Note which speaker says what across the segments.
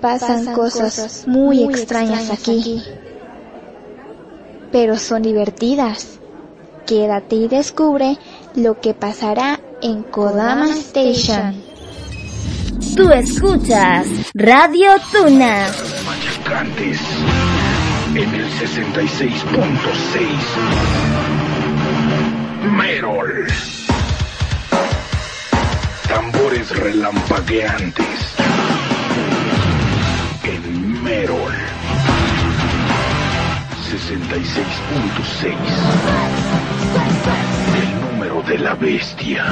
Speaker 1: Pasan, cosas, muy, extrañas, aquí. Pero son divertidas. Quédate y descubre lo que pasará en Kodama Station.
Speaker 2: Tú escuchas Radio Tuna.
Speaker 3: Machacantes en el 66.6. Merol. Tambores relampagueantes Merol. 66.6. El número de la bestia.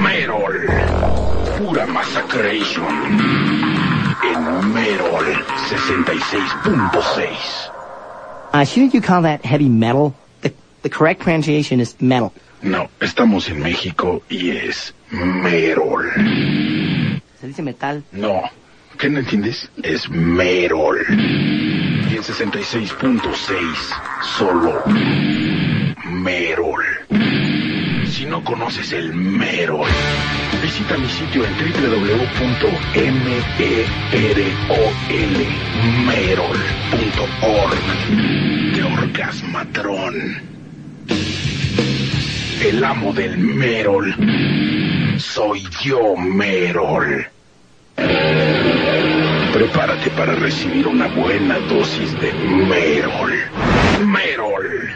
Speaker 3: Merol. Pura Massacration. En Merol 66.6.
Speaker 4: Uh, shouldn't you call that heavy metal? The, the correct pronunciation is metal.
Speaker 3: No, estamos en México y es Merol.
Speaker 4: Se dice metal.
Speaker 3: No, ¿qué no entiendes? Es Merol. Y en 66.6, solo Merol. Si no conoces el Merol, visita mi sitio en www.merol.org. De Orgasmatrón. El amo del Merol. Soy yo, Merol. Prepárate para recibir una buena dosis de Merol. Merol.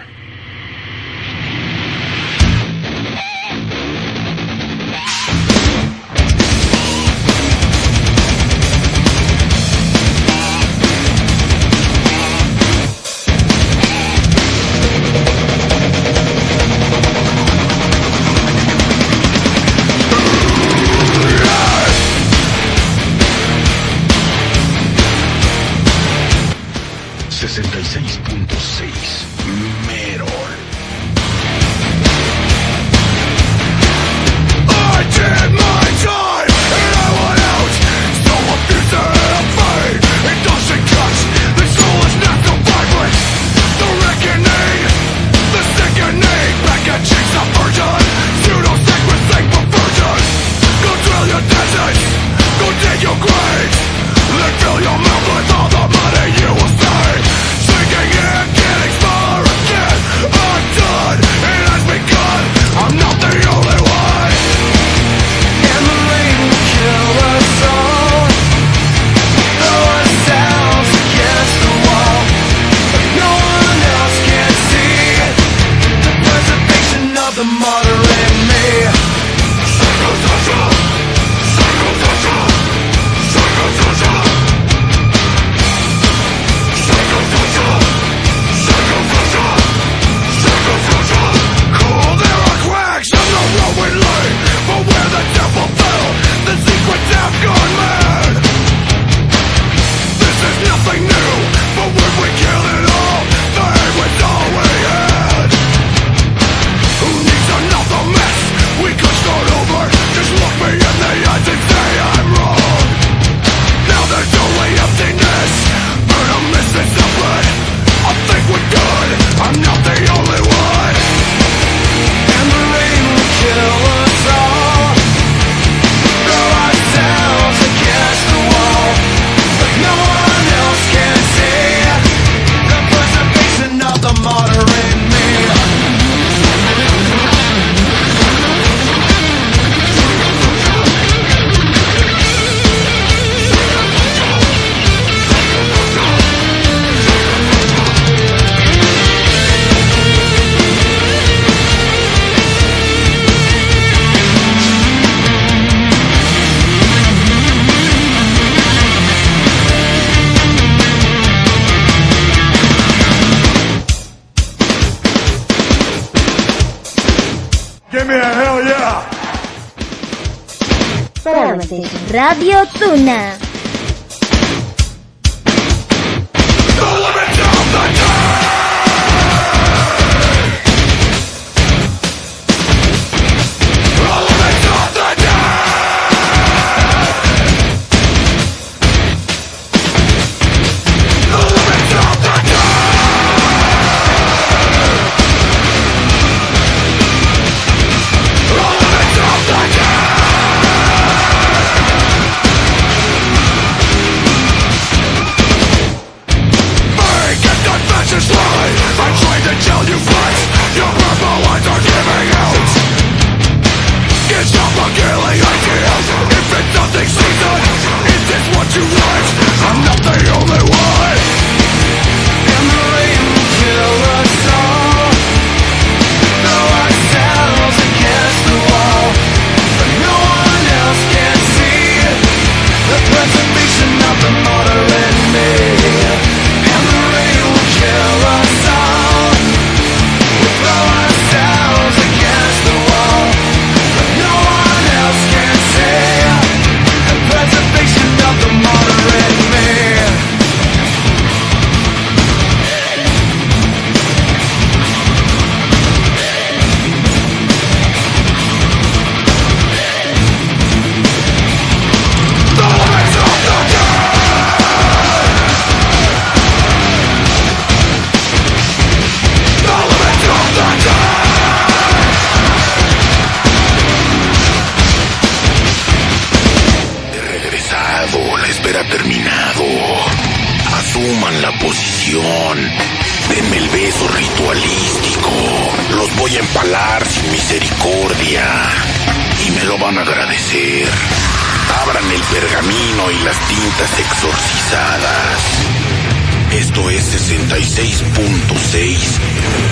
Speaker 5: 101.6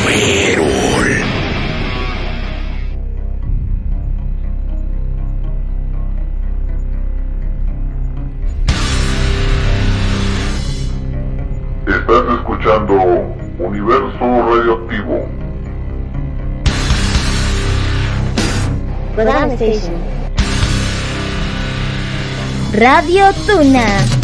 Speaker 5: Perol.
Speaker 6: Estás escuchando Universo Radioactivo.
Speaker 2: Radio Tuna.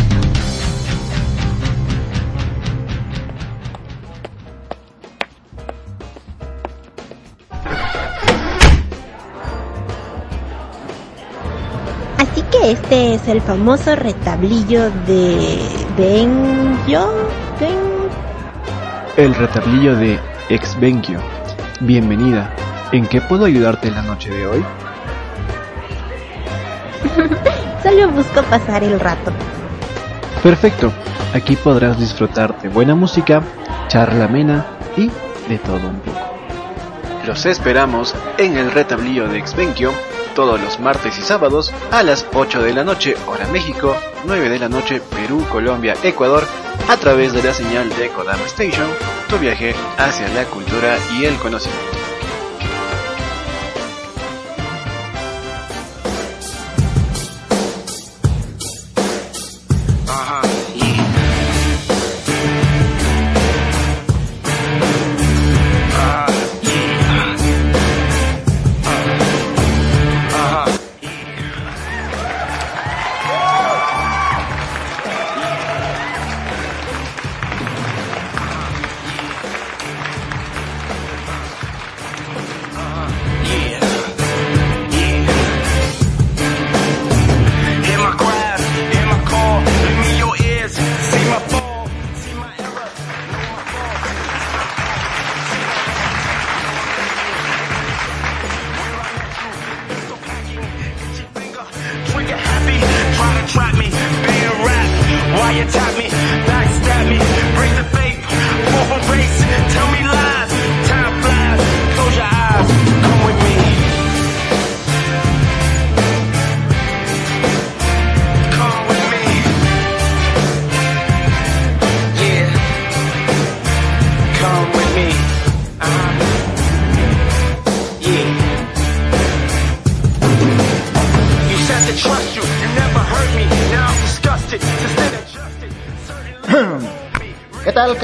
Speaker 7: Este es el famoso retablillo de Benkyo. Ben...
Speaker 8: El retablillo de ex Bienvenida. ¿En qué puedo ayudarte en la noche de hoy?
Speaker 7: Solo busco pasar el rato.
Speaker 8: Perfecto. Aquí podrás disfrutar de buena música, charla amena y de todo un poco. Los esperamos en el retablillo de Exbenkyo todos los martes y sábados a las 8 de la noche, hora México, 9 de la noche, Perú, Colombia, Ecuador, a través de la señal de Kodama Station, tu viaje hacia la cultura y el conocimiento.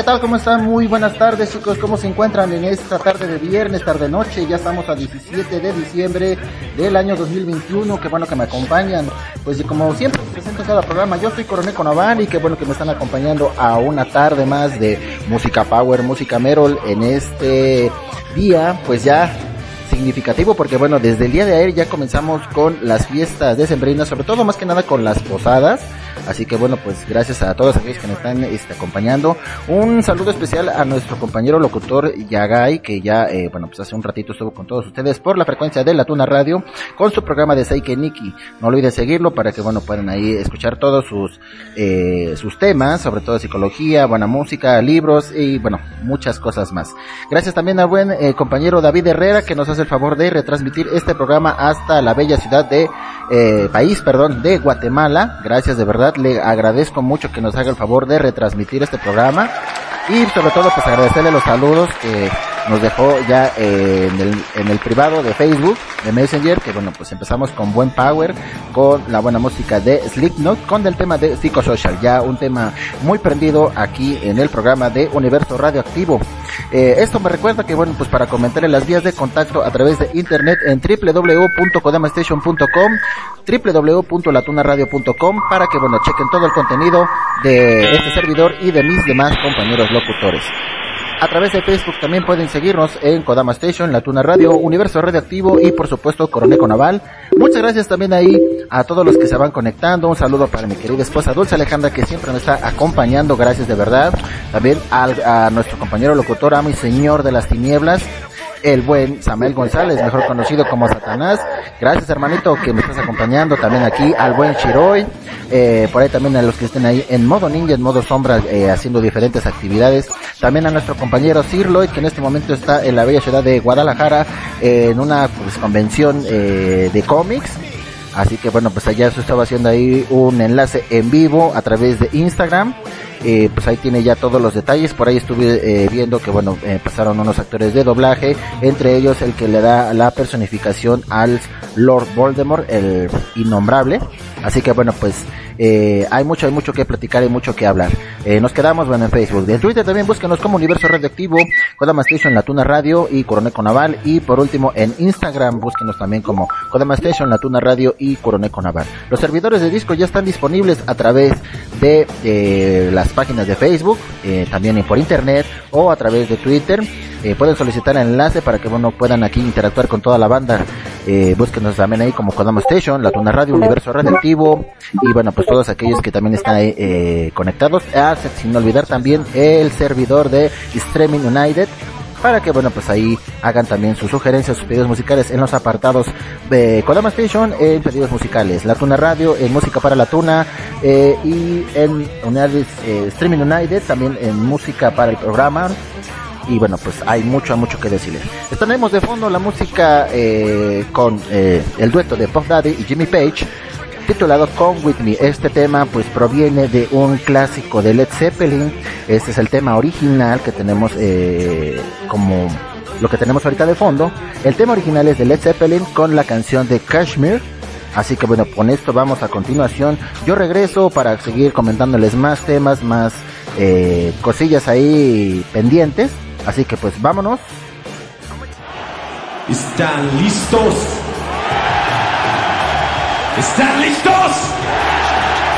Speaker 9: ¿Qué tal? ¿Cómo están? Muy buenas tardes, chicos. ¿Cómo se encuentran en esta tarde de viernes, tarde noche? Ya estamos a 17 de diciembre del año 2021. Qué bueno que me acompañan. Pues como siempre presento en cada programa, yo soy Coronel Conaval y qué bueno que me están acompañando a una tarde más de música power, música Merol en este día, pues ya significativo porque bueno, desde el día de ayer ya comenzamos con las fiestas decembrinas, sobre todo más que nada con las posadas. Así que bueno, pues gracias a todos aquellos que nos están este, acompañando. Un saludo especial a nuestro compañero locutor Yagay, que ya, eh, bueno, pues hace un ratito estuvo con todos ustedes por la frecuencia de la Tuna Radio con su programa de Seike Niki. No olviden seguirlo para que, bueno, puedan ahí escuchar todos sus, eh, sus temas, sobre todo psicología, buena música, libros y, bueno, muchas cosas más. Gracias también al buen eh, compañero David Herrera que nos hace el favor de retransmitir este programa hasta la bella ciudad de, eh, país, perdón, de Guatemala. Gracias de verdad le agradezco mucho que nos haga el favor de retransmitir este programa. Y sobre todo pues agradecerle los saludos que nos dejó ya eh, en, el, en el privado de Facebook, de Messenger, que bueno, pues empezamos con buen power, con la buena música de Slipknot, con el tema de Psychosocial, ya un tema muy prendido aquí en el programa de Universo Radioactivo. Eh, esto me recuerda que bueno, pues para comentar en las vías de contacto a través de internet en www.codamastation.com, www.latunaradio.com para que bueno, chequen todo el contenido de este servidor y de mis demás compañeros locutores. A través de Facebook también pueden seguirnos en Kodama Station, La Tuna Radio, Universo Radioactivo y por supuesto Coroneco Naval. Muchas gracias también ahí a todos los que se van conectando. Un saludo para mi querida esposa Dulce Alejandra que siempre nos está acompañando. Gracias de verdad. También al, a nuestro compañero locutor, a mi señor de las tinieblas, el buen Samuel González, mejor conocido como Satanás. Gracias hermanito que me estás acompañando también aquí, al buen Chiroy, eh, por ahí también a los que estén ahí en modo ninja, en modo sombra, eh, haciendo diferentes actividades. También a nuestro compañero Sir que en este momento está en la bella ciudad de Guadalajara, eh, en una pues, convención eh, de cómics. Así que bueno, pues allá se estaba haciendo ahí un enlace en vivo a través de Instagram. Eh, pues ahí tiene ya todos los detalles. Por ahí estuve eh, viendo que bueno, eh, pasaron unos actores de doblaje, entre ellos el que le da la personificación al Lord Voldemort, el innombrable. Así que bueno, pues eh, hay mucho, hay mucho que platicar y mucho que hablar. Nos quedamos, bueno, en Facebook. En Twitter también búsquenos como Universo Radioactivo, Kodama Station, La Tuna Radio y Coroneco Naval. Y por último, en Instagram búsquenos también como Kodama Station, La Tuna Radio y Coroneco Naval. Los servidores de disco ya están disponibles a través de eh, las páginas de Facebook, eh, también por internet o a través de Twitter. Eh, pueden solicitar enlace para que bueno puedan aquí interactuar con toda la banda. Eh, búsquenos también ahí como Kodama Station, La Tuna Radio, Universo Radioactivo y bueno pues todos aquellos que también están ahí eh, conectados. Ah, sin olvidar también el servidor de Streaming United para que bueno pues ahí hagan también sus sugerencias, sus pedidos musicales en los apartados de Kodama Station en pedidos musicales, La Tuna Radio en música para la Tuna eh, y en unidades eh, Streaming United también en música para el programa. Y bueno pues hay mucho mucho que decirles. Tenemos de fondo la música eh, con eh, el dueto de Puff Daddy y Jimmy Page titulado Come With Me. Este tema pues proviene de un clásico de Led Zeppelin. Este es el tema original que tenemos eh, como lo que tenemos ahorita de fondo. El tema original es de Led Zeppelin con la canción de Kashmir. Así que bueno, con esto vamos a continuación. Yo regreso para seguir comentándoles más temas, más eh, cosillas ahí pendientes. Así que pues vámonos.
Speaker 10: ¿Están listos? ¿Están listos?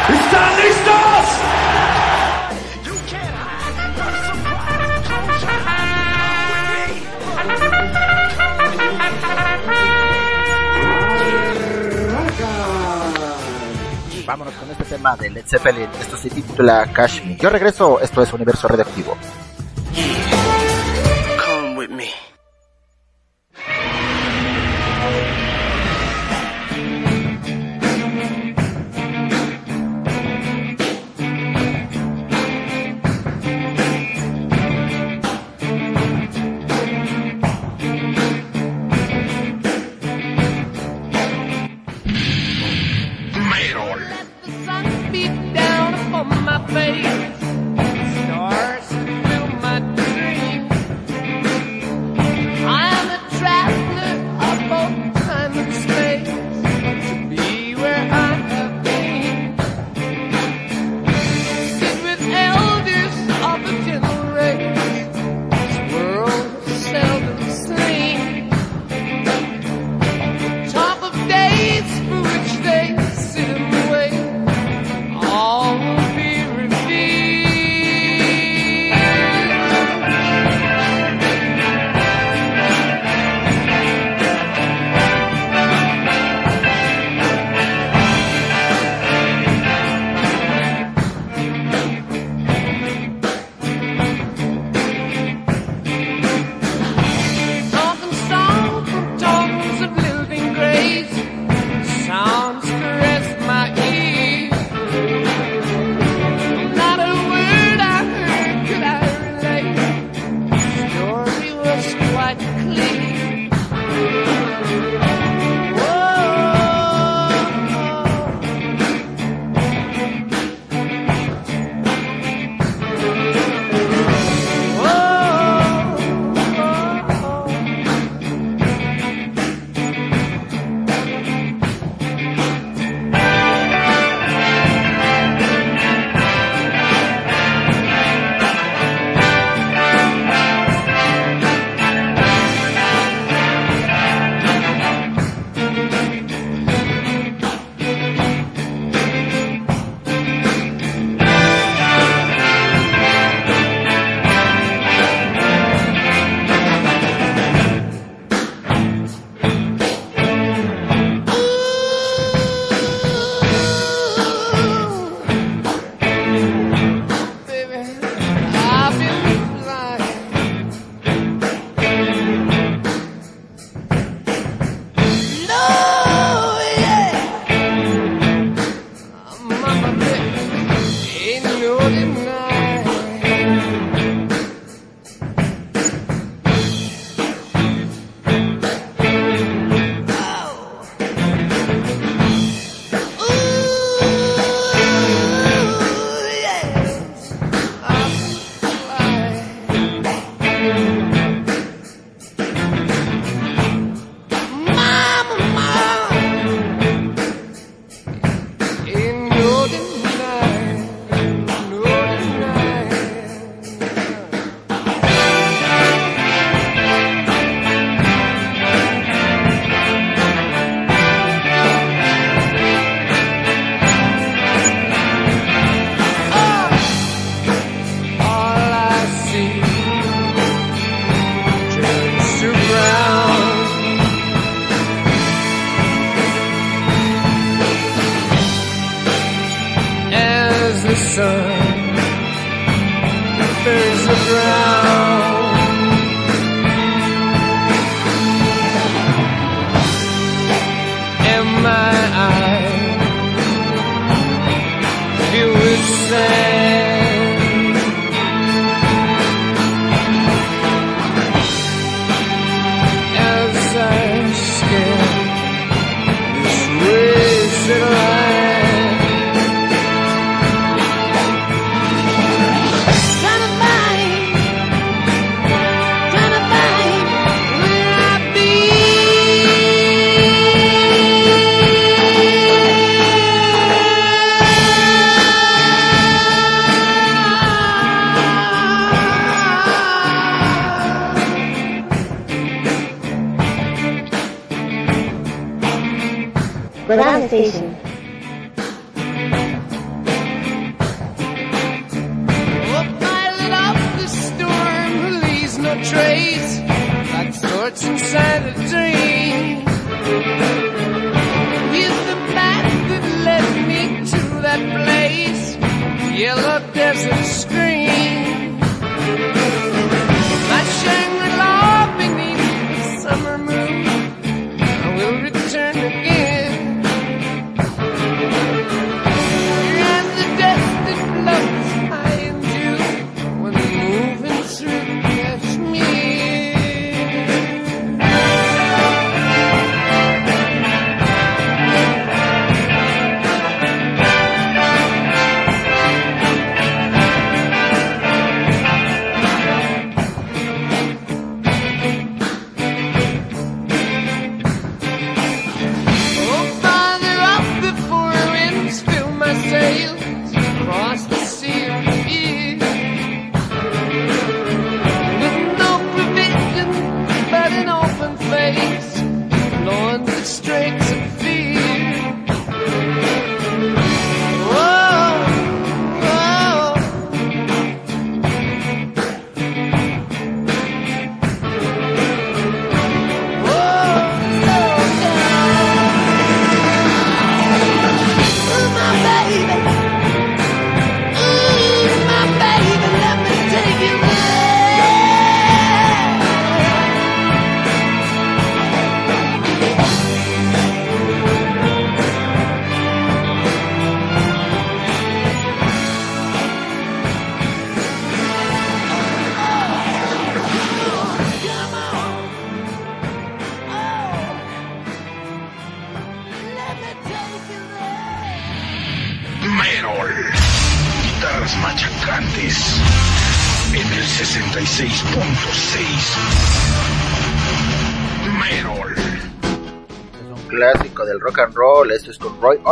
Speaker 10: ¿Están listos?
Speaker 9: Vámonos con este tema de Led Zeppelin. Esto se titula Kashmir. Yo regreso, esto es Universo Radioactivo.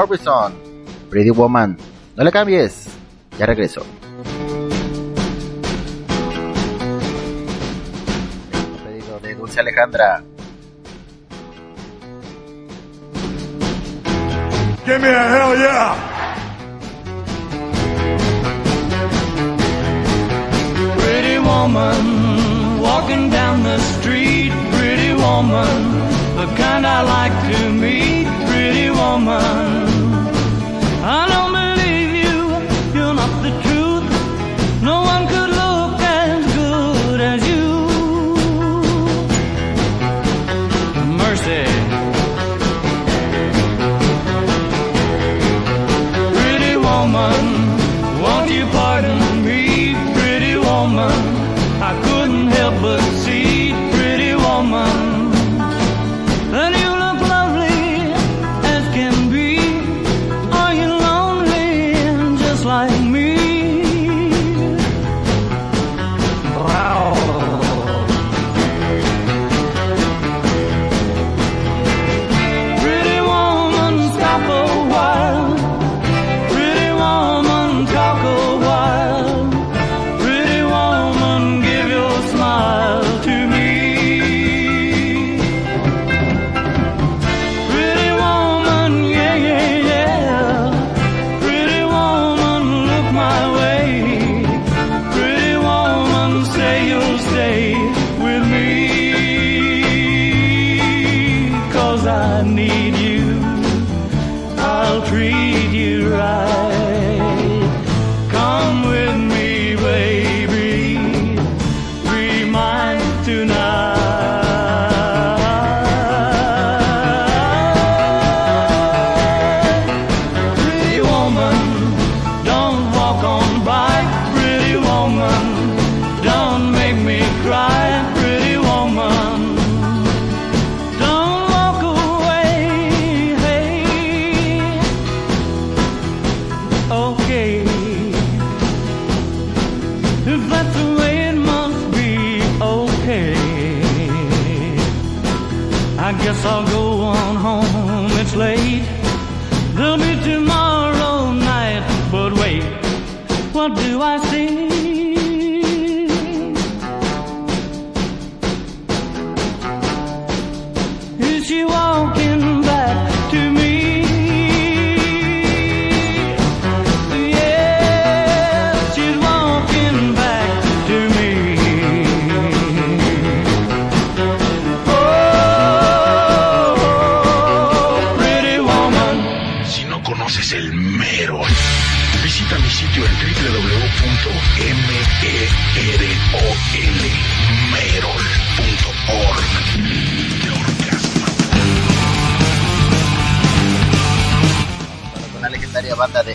Speaker 11: Orbison, Pretty Woman. No le cambies, ya regreso. Pedido de Dulce Alejandra.
Speaker 12: woman, won't you
Speaker 11: pardon me, pretty woman? I couldn't help but see, pretty woman.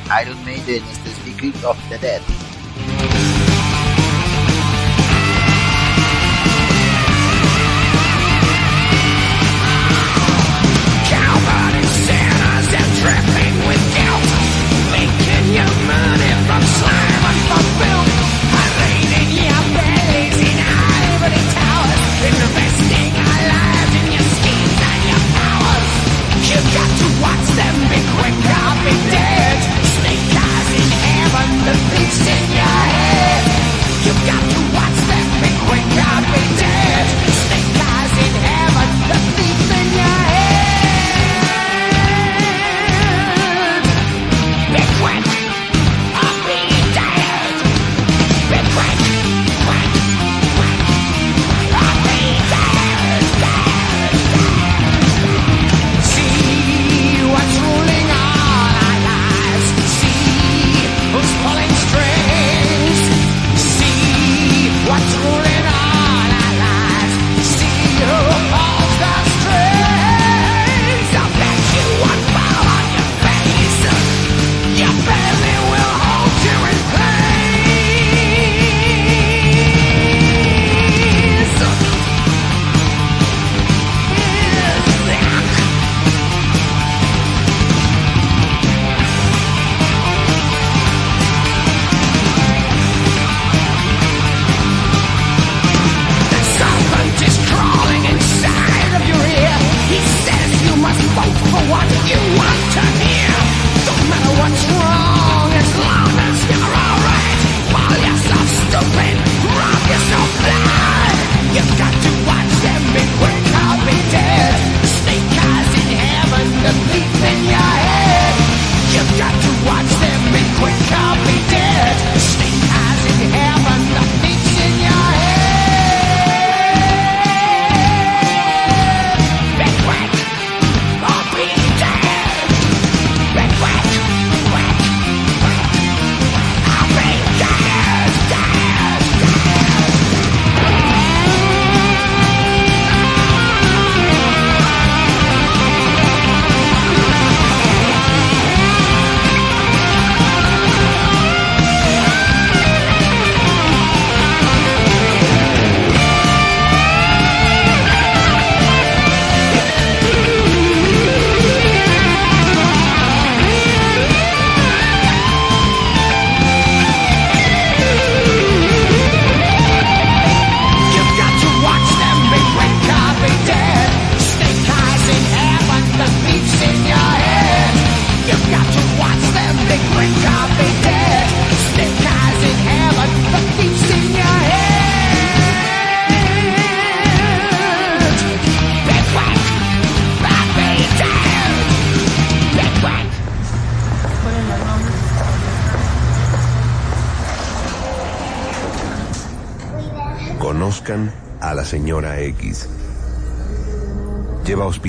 Speaker 9: Iron Maiden este es secret of the Dead.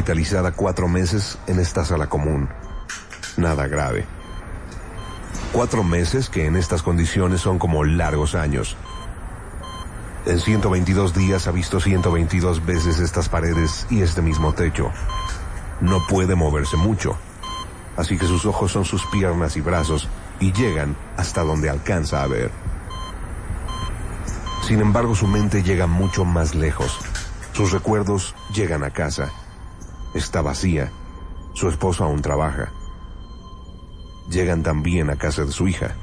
Speaker 13: Hospitalizada cuatro meses en esta sala común. Nada grave. Cuatro meses que en estas condiciones son como largos años. En 122 días ha visto 122 veces estas paredes y este mismo techo. No puede moverse mucho. Así que sus ojos son sus piernas y brazos y llegan hasta donde alcanza a ver. Sin embargo, su mente llega mucho más lejos. Sus recuerdos llegan a casa. Está vacía. Su esposo aún trabaja. Llegan también a casa de su hija.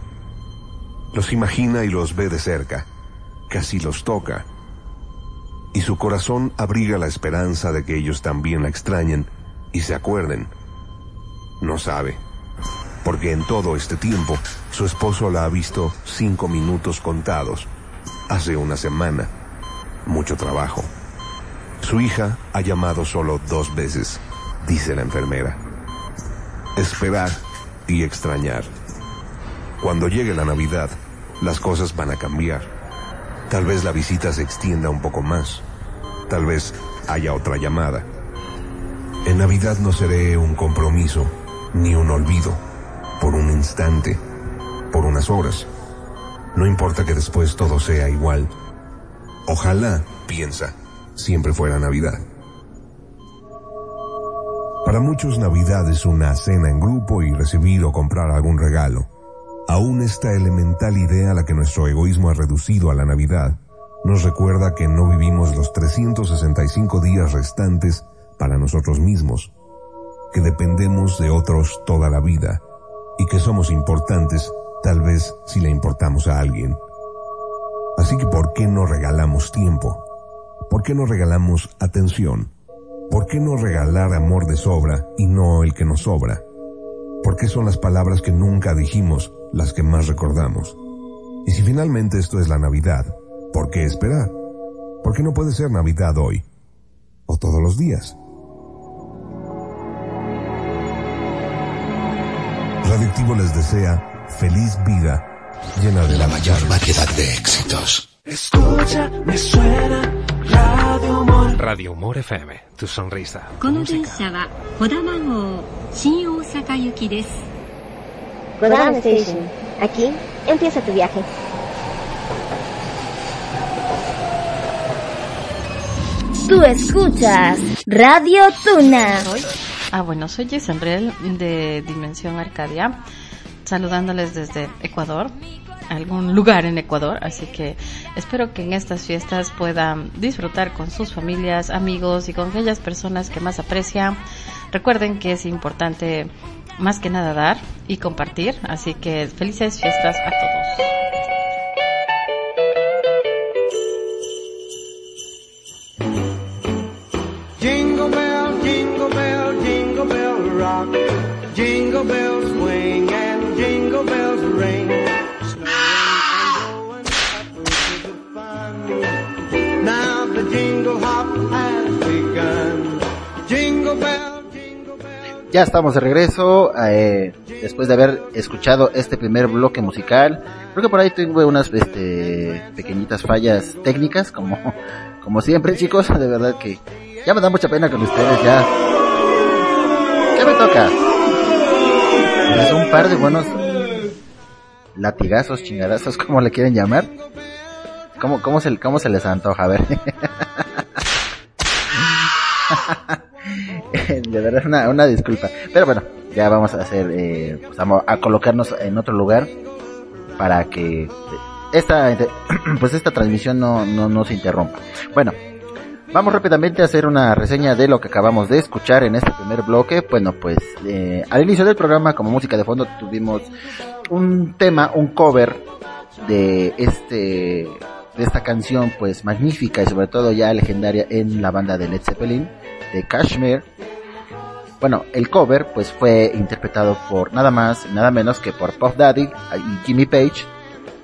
Speaker 13: Los imagina y los ve de cerca. Casi los toca. Y su corazón abriga la esperanza de que ellos también la extrañen y se acuerden. No sabe. Porque en todo este tiempo, su esposo la ha visto cinco minutos contados. Hace una semana. Mucho trabajo. Su hija ha llamado solo dos veces, dice la enfermera. Esperar y extrañar. Cuando llegue la Navidad, las cosas van a cambiar. Tal vez la visita se extienda un poco más. Tal vez haya otra llamada. En Navidad no seré un compromiso, ni un olvido, por un instante, por unas horas. No importa que después todo sea igual. Ojalá, piensa, siempre fuera Navidad. Para muchos Navidad es una cena en grupo y recibir o comprar algún regalo. Aún esta elemental idea a la que nuestro egoísmo ha reducido a la Navidad nos recuerda que no vivimos los 365 días restantes para nosotros mismos, que dependemos de otros toda la vida y que somos importantes tal vez si le importamos a alguien. Así que ¿por qué no regalamos tiempo? ¿Por qué no regalamos atención? ¿Por qué no regalar amor de sobra y no el que nos sobra? ¿Por qué son las palabras que nunca dijimos las que más recordamos? Y si finalmente esto es la Navidad, ¿por qué esperar? ¿Por qué no puede ser Navidad hoy? ¿O todos los días? Radioactivo les desea feliz vida llena de
Speaker 5: La mayor variedad de éxitos.
Speaker 11: Escucha, me suena Radio Humor.
Speaker 14: Radio Humor FM, tu sonrisa.
Speaker 15: この電車は小玉号新大阪行きです。
Speaker 7: Kodama Station. Aquí empieza tu viaje.
Speaker 2: Tú escuchas Radio Tuna.
Speaker 16: Ah, bueno, soy Gisandrel de Dimensión Arcadia, saludándoles desde Ecuador, algún lugar en Ecuador, así que espero que en estas fiestas puedan disfrutar con sus familias, amigos y con aquellas personas que más aprecian. Recuerden que es importante más que nada dar y compartir, así que felices fiestas a todos.
Speaker 9: Ya estamos de regreso, eh, después de haber escuchado este primer bloque musical. Creo que por ahí tuve unas este, pequeñitas fallas técnicas, como, como siempre chicos, de verdad que ya me da mucha pena con ustedes, ya. ¿Qué me toca? Es un par de buenos latigazos, chingadazos, como le quieren llamar. ¿Cómo, cómo, se, cómo se les antoja? A ver. de verdad una, una disculpa. Pero bueno ya vamos a hacer eh, pues a colocarnos en otro lugar para que esta pues esta transmisión no, no, no se interrumpa. Bueno vamos rápidamente a hacer una reseña de lo que acabamos de escuchar en este primer bloque. Bueno pues eh, al inicio del programa como música de fondo tuvimos un tema un cover de este de esta canción pues magnífica y sobre todo ya legendaria en la banda de Led Zeppelin de Kashmir. Bueno, el cover pues fue interpretado por nada más, nada menos que por Puff Daddy y Jimmy Page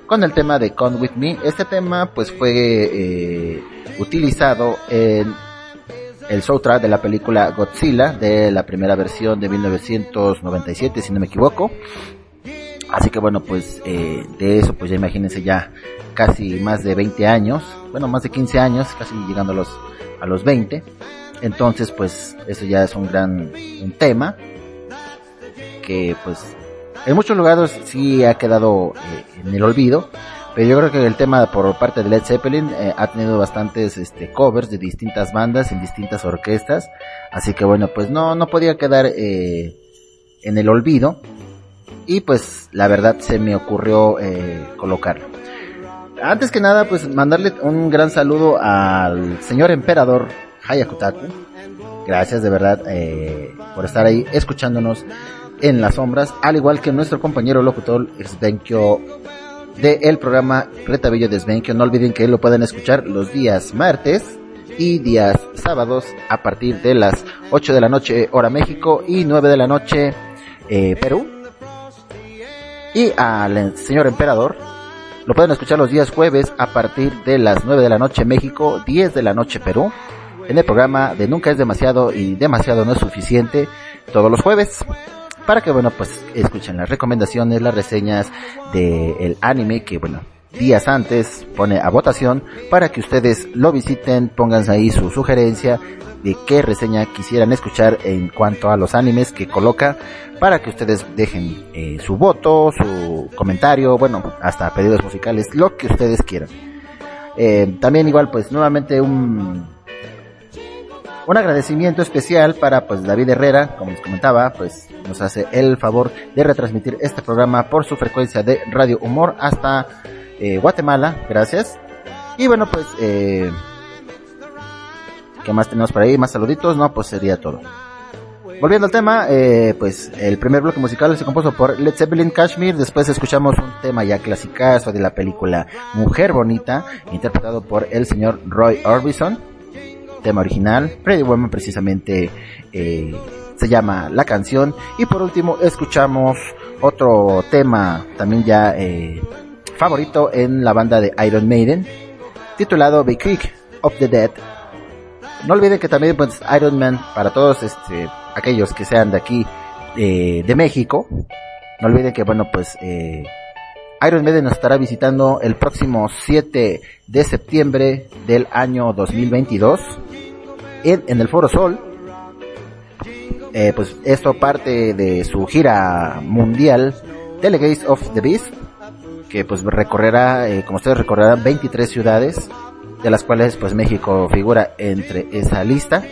Speaker 9: con el tema de Come With Me. Este tema pues fue eh, utilizado en el soundtrack de la película Godzilla de la primera versión de 1997 si no me equivoco. Así que bueno pues eh, de eso pues ya imagínense ya casi más de 20 años bueno, más de 15 años, casi llegando a los, a los 20. Entonces, pues, eso ya es un gran un tema que, pues, en muchos lugares sí ha quedado eh, en el olvido. Pero yo creo que el tema por parte de Led Zeppelin eh, ha tenido bastantes este, covers de distintas bandas en distintas orquestas. Así que bueno, pues no, no podía quedar eh, en el olvido. Y pues la verdad se me ocurrió eh, colocarlo. Antes que nada, pues mandarle un gran saludo al señor emperador Hayakutaku. Gracias de verdad eh, por estar ahí escuchándonos en las sombras, al igual que nuestro compañero locutor Svenkio del programa Retabillo de Svenkio. No olviden que lo pueden escuchar los días martes y días sábados a partir de las 8 de la noche hora México y 9 de la noche eh, Perú. Y al señor emperador lo pueden escuchar los días jueves a partir de las 9 de la noche México, 10 de la noche Perú, en el programa de Nunca es demasiado y demasiado no es suficiente, todos los jueves. Para que, bueno, pues escuchen las recomendaciones, las reseñas del anime que, bueno, días antes pone a votación para que ustedes lo visiten, pónganse ahí su sugerencia de qué reseña quisieran escuchar en cuanto a los animes que coloca para que ustedes dejen eh, su voto, su comentario, bueno, hasta pedidos musicales, lo que ustedes quieran. Eh, también igual pues nuevamente un un agradecimiento especial para pues David Herrera, como les comentaba, pues nos hace el favor de retransmitir este programa por su frecuencia de Radio Humor hasta eh, Guatemala, gracias. Y bueno pues eh, ¿qué más tenemos por ahí? Más saluditos, no, pues sería todo. Volviendo al tema, eh, pues el primer bloque musical se compuso por Led Zeppelin Kashmir, después escuchamos un tema ya clasicazo de la película Mujer Bonita, interpretado por el señor Roy Orbison, tema original, Pretty Woman precisamente eh, se llama la canción, y por último escuchamos otro tema también ya eh, favorito en la banda de Iron Maiden, titulado The Creek of the Dead, no olviden que también pues Iron Man para todos este aquellos que sean de aquí eh, de México no olviden que bueno pues eh, Iron Maiden nos estará visitando el próximo 7 de septiembre del año 2022 en, el Foro Sol eh, pues esto parte de su gira mundial Delegates of the Beast que pues recorrerá eh, como ustedes recorrerán 23 ciudades de las cuales pues México figura entre esa lista.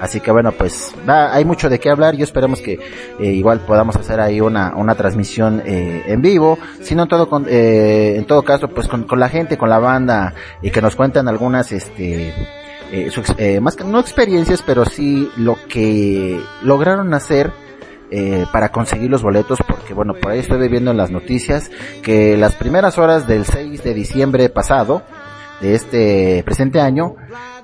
Speaker 9: Así que bueno, pues va, hay mucho de qué hablar. Yo esperamos que eh, igual podamos hacer ahí una, una transmisión eh, en vivo. Si no en todo, con, eh, en todo caso, pues con, con, la gente, con la banda y que nos cuentan algunas, este, eh, su, eh, más que no experiencias, pero sí lo que lograron hacer eh, para conseguir los boletos porque bueno por ahí estoy viendo en las noticias que las primeras horas del 6 de diciembre pasado de este presente año,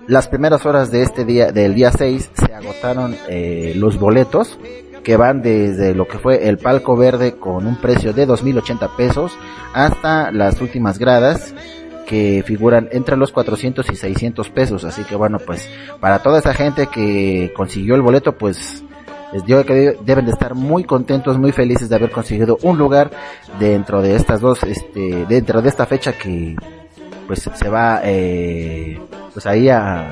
Speaker 9: las primeras horas de este día, del día 6, se agotaron eh, los boletos que van desde lo que fue el palco verde con un precio de 2.080 pesos hasta las últimas gradas que figuran entre los 400 y 600 pesos. Así que bueno, pues para toda esa gente que consiguió el boleto, pues digo que deben de estar muy contentos, muy felices de haber conseguido un lugar dentro de estas dos, este, dentro de esta fecha que pues se va eh, pues ahí a,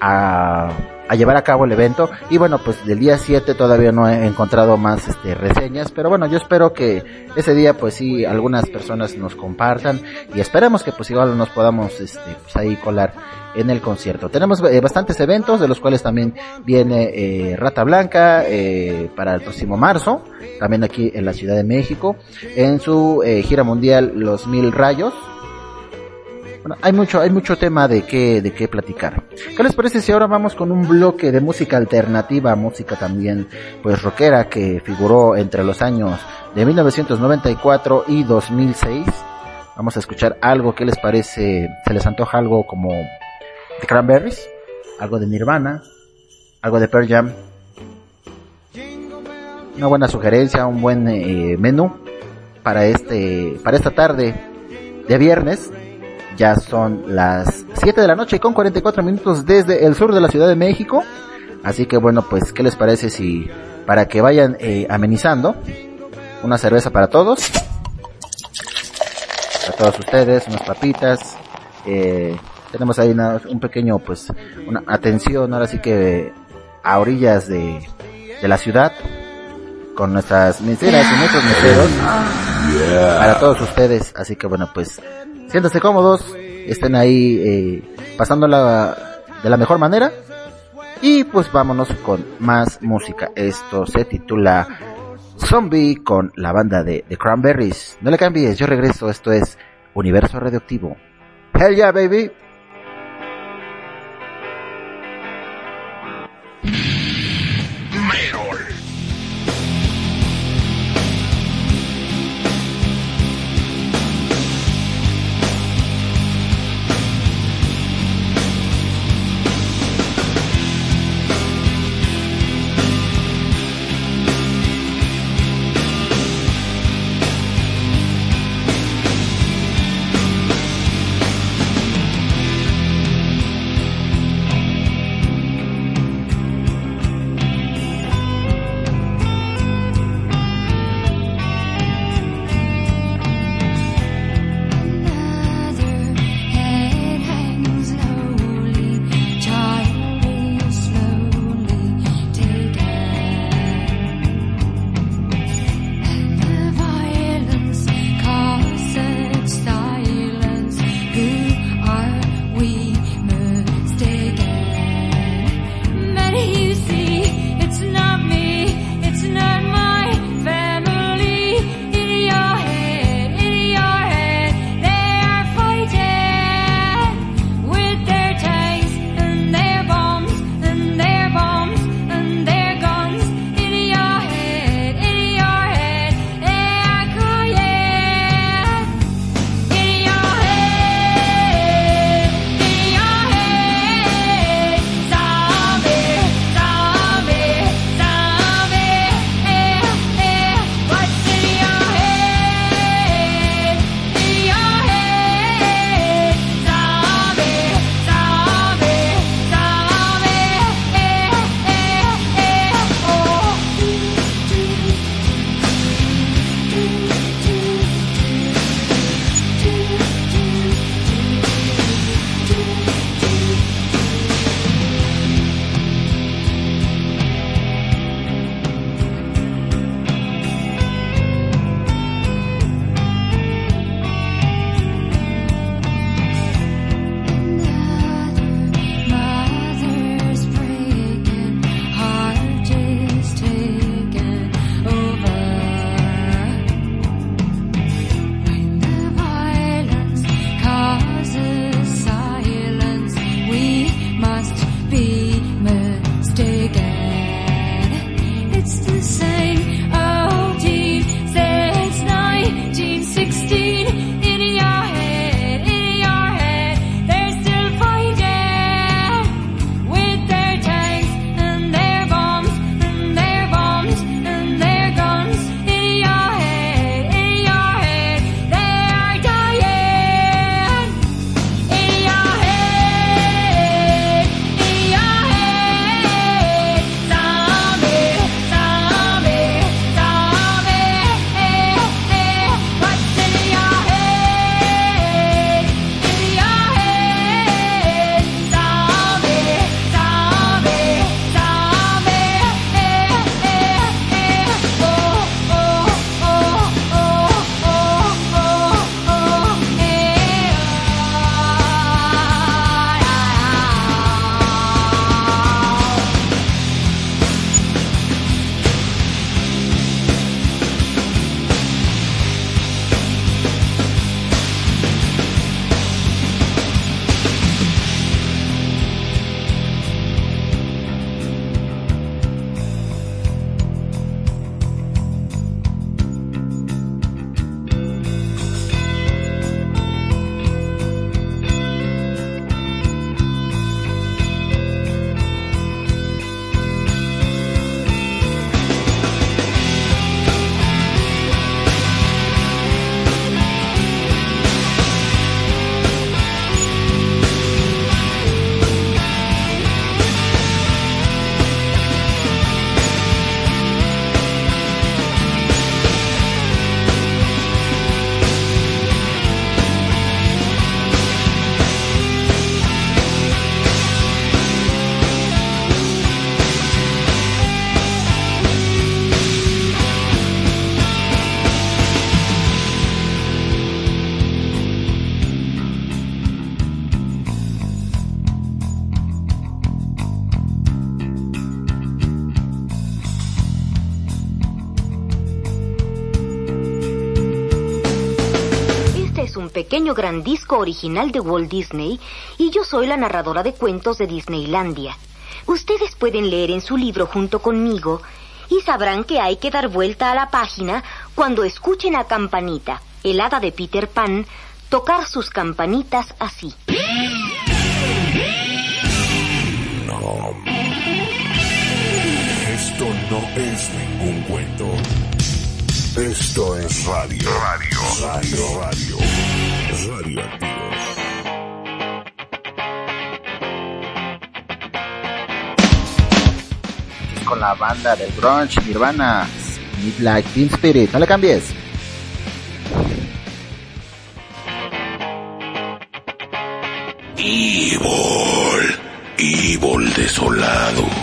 Speaker 9: a a llevar a cabo el evento. Y bueno pues del día 7 todavía no he encontrado más este reseñas pero bueno yo espero que ese día pues sí algunas personas nos compartan y esperemos que pues igual nos podamos este pues ahí colar en el concierto. Tenemos eh, bastantes eventos de los cuales también viene eh, Rata Blanca eh, para el próximo marzo también aquí en la Ciudad de México en su eh, gira mundial Los Mil Rayos bueno, hay mucho, hay mucho tema de qué, de qué platicar. ¿Qué les parece si ahora vamos con un bloque de música alternativa, música también, pues rockera, que figuró entre los años de 1994 y 2006? Vamos a escuchar algo, ¿qué les parece? ¿Se les antoja algo como The Cranberries? ¿Algo de Nirvana? ¿Algo de Pearl Jam? Una buena sugerencia, un buen eh, menú para este, para esta tarde de viernes ya son las 7 de la noche con 44 minutos desde el sur de la Ciudad de México. Así que bueno, pues, ¿qué les parece si para que vayan eh, amenizando una cerveza para todos? a todos ustedes, unas papitas. Eh, tenemos ahí una- un pequeño, pues, una atención ahora sí que a orillas de, de la ciudad con nuestras meseras y nuestros meseros para todos ustedes. Así que bueno, pues, siéntanse cómodos, estén ahí eh, pasándola de la mejor manera. Y pues vámonos con más música. Esto se titula Zombie con la banda de The Cranberries. No le cambies, yo regreso. Esto es Universo Radioactivo. Hell yeah, baby.
Speaker 17: Pequeño gran disco original de Walt Disney y yo soy la narradora de cuentos de Disneylandia. Ustedes pueden leer en su libro junto conmigo y sabrán que hay que dar vuelta a la página cuando escuchen a Campanita, el hada de Peter Pan, tocar sus campanitas así.
Speaker 10: No. Esto no es ningún cuento. Esto es radio. Radio. Radio. Radio. Radioactivos.
Speaker 9: Con la banda del grunge Nirvana, Midnight Teen Spirit. No le cambies.
Speaker 5: Evil. Evil desolado.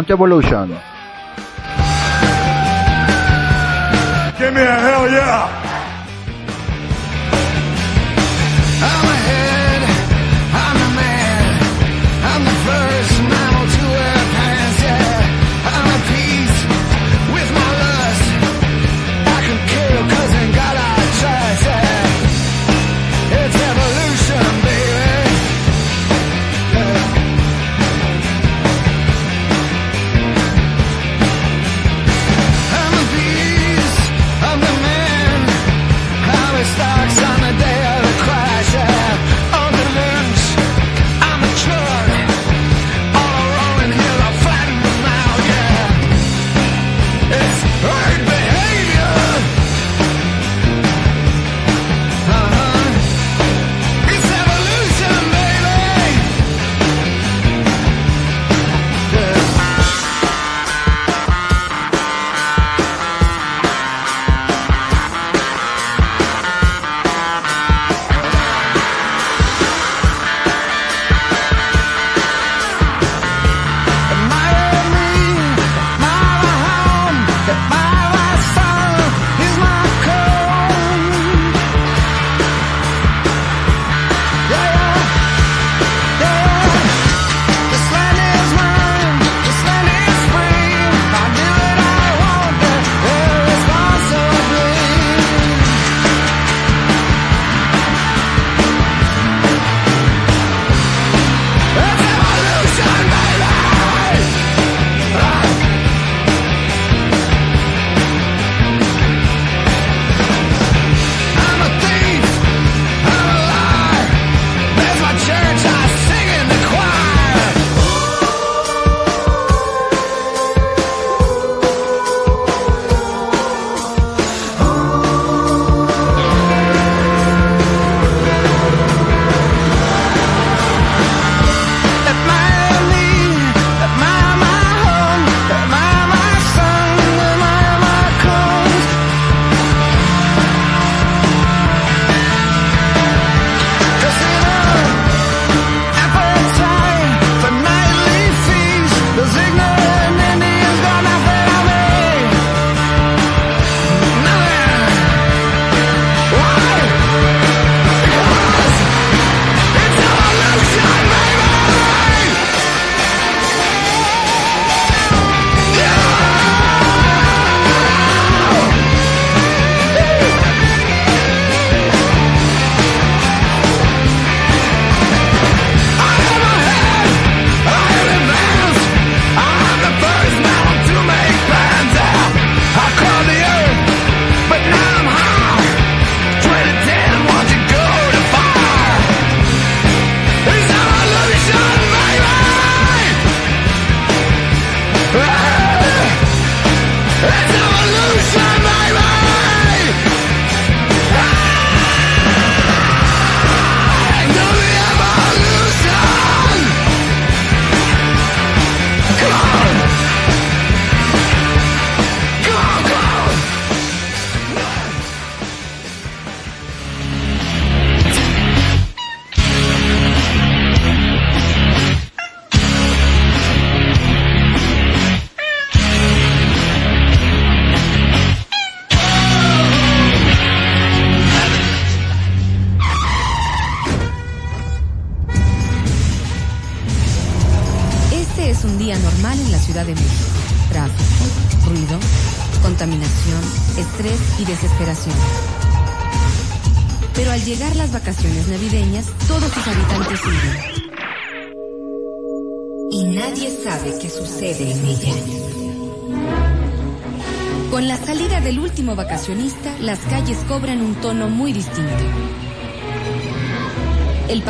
Speaker 9: Don't Evolution.
Speaker 18: Give me a hell yeah!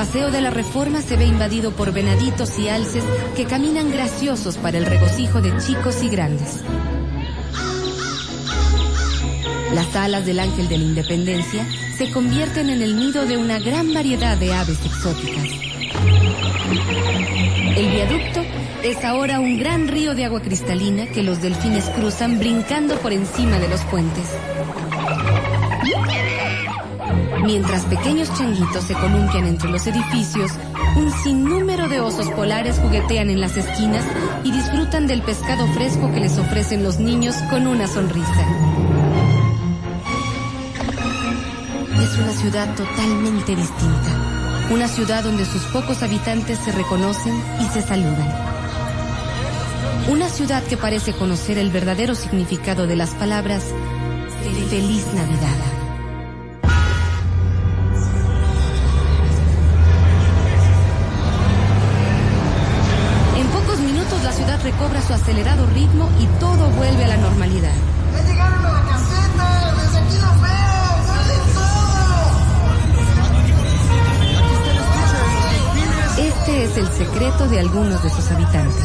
Speaker 19: Paseo de la Reforma se ve invadido por venaditos y alces que caminan graciosos para el regocijo de chicos y grandes. Las alas del Ángel de la Independencia se convierten en el nido de una gran variedad de aves exóticas. El viaducto es ahora un gran río de agua cristalina que los delfines cruzan brincando por encima de los puentes. Mientras pequeños changuitos se columpian entre los edificios, un sinnúmero de osos polares juguetean en las esquinas y disfrutan del pescado fresco que les ofrecen los niños con una sonrisa. Es una ciudad totalmente distinta. Una ciudad donde sus pocos habitantes se reconocen y se saludan. Una ciudad que parece conocer el verdadero significado de las palabras Feliz Navidad. Acelerado ritmo y todo vuelve a la normalidad.
Speaker 10: ¡Ya llegaron a la caseta! ¡Desde aquí los veo! ¡Salen todos!
Speaker 19: Este es el secreto de algunos de sus habitantes.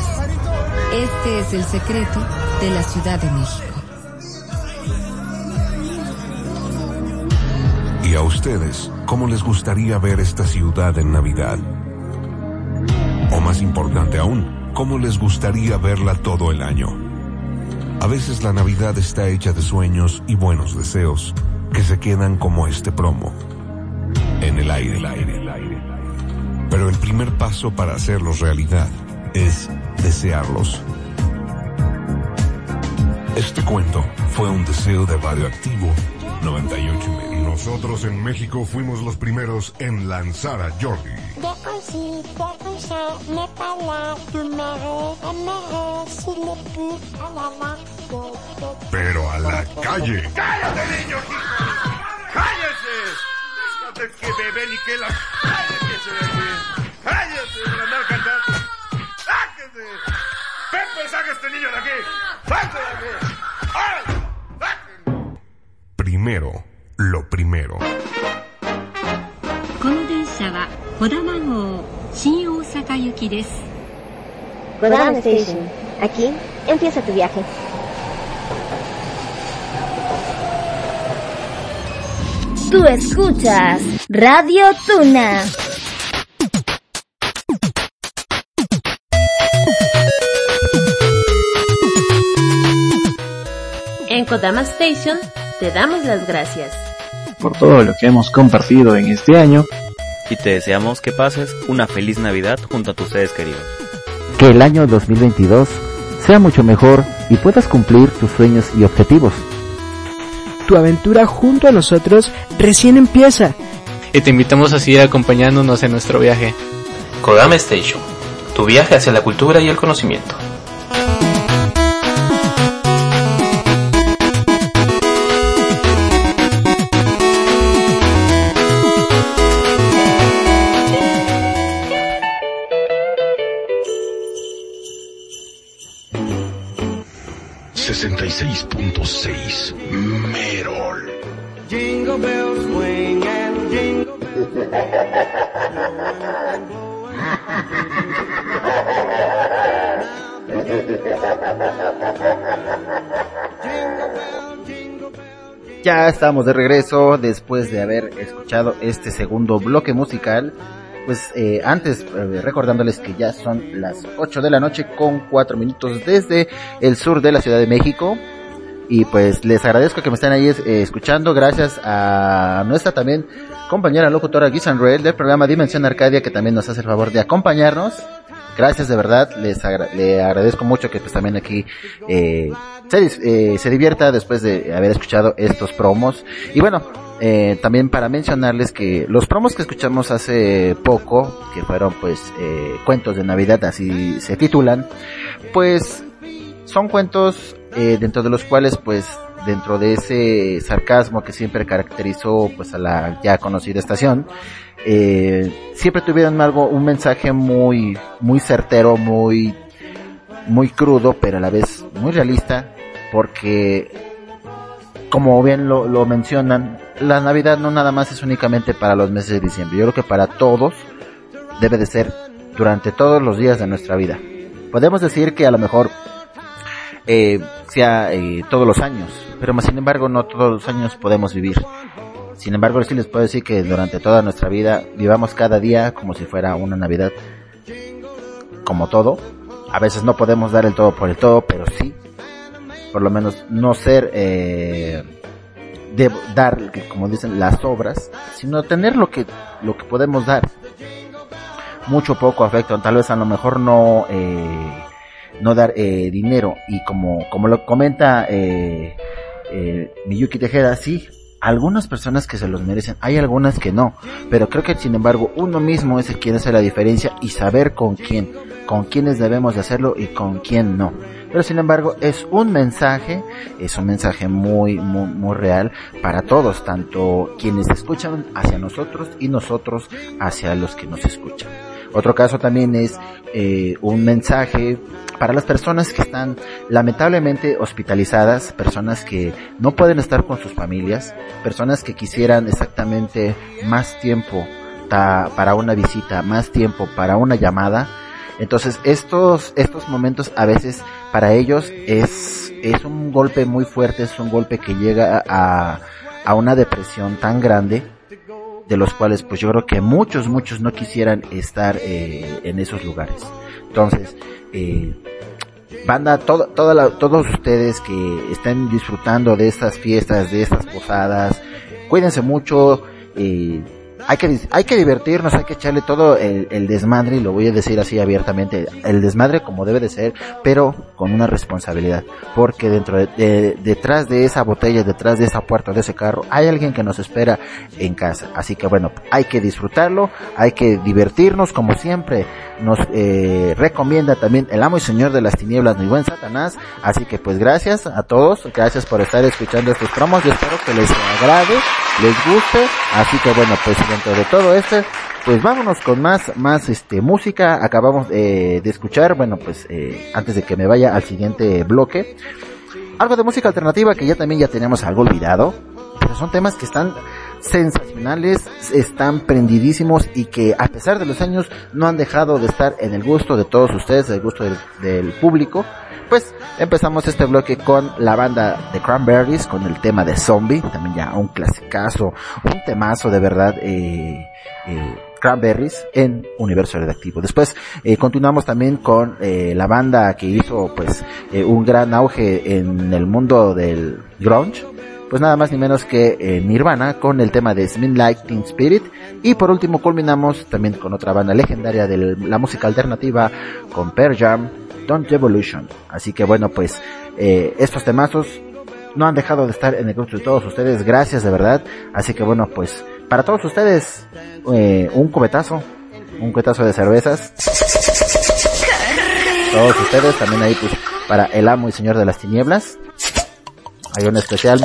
Speaker 19: Este es el secreto de la Ciudad de México.
Speaker 13: ¿Y a ustedes cómo les gustaría ver esta ciudad en Navidad? O más importante aún, ¿cómo les gustaría verla todo el año? A veces la Navidad está hecha de sueños y buenos deseos que se quedan como este promo. En el aire, el aire, el aire. Pero el primer paso para hacerlos realidad es desearlos. Este cuento fue un deseo de radioactivo 98 y medio.
Speaker 20: Nosotros en México fuimos los primeros en lanzar a Jordi. Pero a la calle.
Speaker 10: ¡Cállate, niño! ¡Cállese! Fíjate que bebé ni que la... ¡Cállese de aquí! ¡Cállese de andar cantando! ¡Sáquese! ¡Pepe, saca a este niño de aquí! ¡Sáquese de aquí! ¡Ay!
Speaker 20: Primero, lo primero.
Speaker 15: この電車は小玉号 新大阪行きです
Speaker 7: Kodama Station. Aquí empieza tu viaje.
Speaker 2: Tú escuchas Radio Tuna.
Speaker 7: En Kodama Station te damos las gracias.
Speaker 8: por todo lo que hemos compartido en este año.
Speaker 21: y te deseamos que pases una feliz Navidad junto a tus seres queridos.
Speaker 9: Que el año 2022 sea mucho mejor y puedas cumplir tus sueños y objetivos.
Speaker 22: Tu aventura junto a nosotros recién empieza.
Speaker 23: Y te invitamos a seguir acompañándonos en nuestro viaje.
Speaker 24: Kodama Station, tu viaje hacia la cultura y el conocimiento.
Speaker 5: Merol.
Speaker 11: Jingle bells swing and jingle
Speaker 9: Ya estamos de regreso después de haber escuchado este segundo bloque musical. Pues eh, antes eh, recordándoles que ya son las 8 de la noche con 4 minutos desde el sur de la Ciudad de México. Y pues les agradezco que me estén ahí eh, escuchando. Gracias a nuestra también compañera locutora Guisanrel del programa Dimensión Arcadia que también nos hace el favor de acompañarnos. Gracias de verdad, les agra- le agradezco mucho que pues también aquí eh, se, se divierta después de haber escuchado estos promos. Y bueno, eh, también para mencionarles que los promos que escuchamos hace poco, que fueron pues eh, cuentos de Navidad, así se titulan, pues son cuentos eh, dentro de los cuales pues dentro de ese sarcasmo que siempre caracterizó pues a la ya conocida estación, eh, siempre tuvieron algo, un mensaje muy, muy certero, muy, muy crudo, pero a la vez muy realista, porque como bien lo, lo mencionan, la Navidad no nada más es únicamente para los meses de diciembre, yo creo que para todos debe de ser durante todos los días de nuestra vida. Podemos decir que a lo mejor eh, sea eh, todos los años, pero más sin embargo no todos los años podemos vivir. Sin embargo, sí les puedo decir que durante toda nuestra vida vivamos cada día como si fuera una Navidad. Como todo. A veces no podemos dar el todo por el todo, pero sí. Por lo menos no ser, eh, de dar, como dicen, las obras, sino tener lo que, lo que podemos dar. Mucho poco afecto, tal vez a lo mejor no, eh, no dar eh, dinero y como, como lo comenta eh, eh, Miyuki Tejeda, sí, algunas personas que se los merecen, hay algunas que no, pero creo que sin embargo uno mismo es el quien hace la diferencia y saber con quién, con quiénes debemos de hacerlo y con quién no. Pero sin embargo es un mensaje, es un mensaje muy, muy, muy real para todos, tanto quienes escuchan hacia nosotros y nosotros hacia los que nos escuchan. Otro caso también es eh, un mensaje para las personas que están lamentablemente hospitalizadas, personas que no pueden estar con sus familias, personas que quisieran exactamente más tiempo para una visita, más tiempo para una llamada. Entonces estos, estos momentos a veces para ellos es, es un golpe muy fuerte, es un golpe que llega a, a una depresión tan grande de los cuales pues yo creo que muchos, muchos no quisieran estar eh, en esos lugares. Entonces, eh, banda, todo, toda la- todos ustedes que estén disfrutando de estas fiestas, de estas posadas, cuídense mucho, eh, hay que, hay que divertirnos, hay que echarle todo el, desmadre, y lo voy a decir así abiertamente, el desmadre como debe de ser, pero con una responsabilidad, porque dentro de, de- detrás de esa botella, detrás de esa puerta de ese carro, hay alguien que nos espera en casa, así que bueno, hay que disfrutarlo, hay que divertirnos como siempre, nos eh, recomienda también el amo y señor de las tinieblas, mi buen Satanás, así que pues gracias a todos, gracias por estar escuchando estos promos, yo espero que les agrade, les guste, así que bueno, pues dentro de todo esto, pues vámonos con más, más este, música, acabamos eh, de escuchar, bueno pues eh, antes de que me vaya al siguiente bloque, algo de música alternativa que ya también ya teníamos algo olvidado, pero son temas que están sensacionales, están prendidísimos y que a pesar de los años no han dejado de estar en el gusto de todos ustedes, el gusto del, del público. Pues empezamos este bloque con la banda de Cranberries, con el tema de Zombie, también ya un clasicazo, un temazo de verdad, eh, eh, Cranberries en Universo Redactivo. Después eh, continuamos también con eh, la banda que hizo pues eh, un gran auge en el mundo del grunge, pues nada más ni menos que eh, Nirvana con el tema de Smith Lightning Spirit y por último culminamos también con otra banda legendaria de la música alternativa con Pearl Jam, Don't Evolution. Así que bueno pues eh, estos temazos no han dejado de estar en el gusto de todos ustedes, gracias de verdad. Así que bueno pues para todos ustedes eh, un cubetazo, un cubetazo de cervezas. Todos ustedes también ahí pues para el amo y señor de las tinieblas. Hay un especial,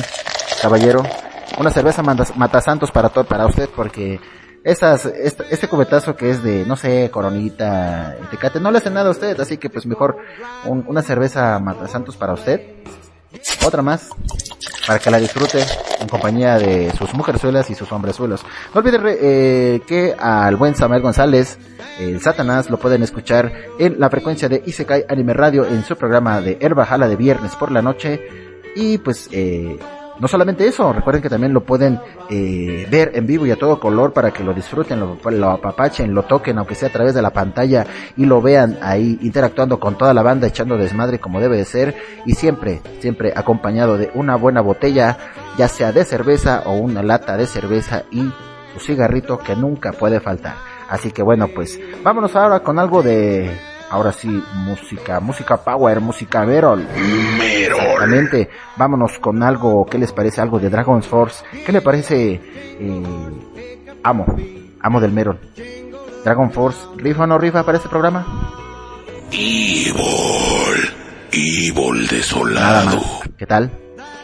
Speaker 9: caballero. Una cerveza matasantos para todo, para usted porque estas, este, este cubetazo que es de, no sé, coronita, tecate, no le hace nada a usted, así que pues mejor un- una cerveza matasantos para usted. Otra más, para que la disfrute en compañía de sus mujerzuelas y sus hombrezuelos. No olviden eh, que al buen Samuel González, el Satanás, lo pueden escuchar en la frecuencia de Isekai Anime Radio en su programa de Herba Jala de viernes por la noche. Y pues, eh, no solamente eso, recuerden que también lo pueden eh, ver en vivo y a todo color para que lo disfruten, lo, lo apapachen, lo toquen, aunque sea a través de la pantalla y lo vean ahí interactuando con toda la banda, echando desmadre como debe de ser y siempre, siempre acompañado de una buena botella, ya sea de cerveza o una lata de cerveza y su cigarrito que nunca puede faltar. Así que bueno, pues vámonos ahora con algo de ahora sí, música, música power, música Merol. Exactamente. Vámonos con algo, ¿qué les parece? Algo de Dragon's Force. ¿Qué le parece? eh, amo, amo del Merol. Dragon Force, ¿rifa o no rifa para este programa?
Speaker 5: Evil. Evil desolado.
Speaker 9: ¿Qué tal?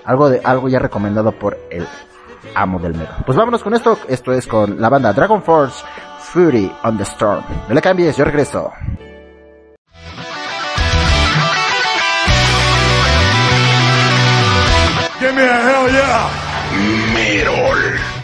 Speaker 9: Algo de, algo ya recomendado por el amo del Merol. Pues vámonos con esto. Esto es con la banda Dragon Force, Fury on the Storm. No le cambies, yo regreso.
Speaker 10: Me a hell yeah!
Speaker 5: Merol.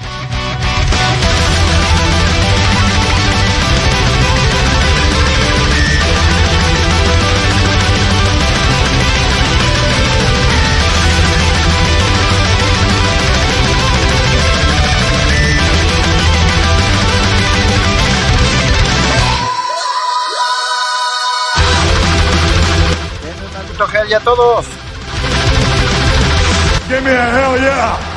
Speaker 9: Ya todos.
Speaker 10: Give me a hell yeah!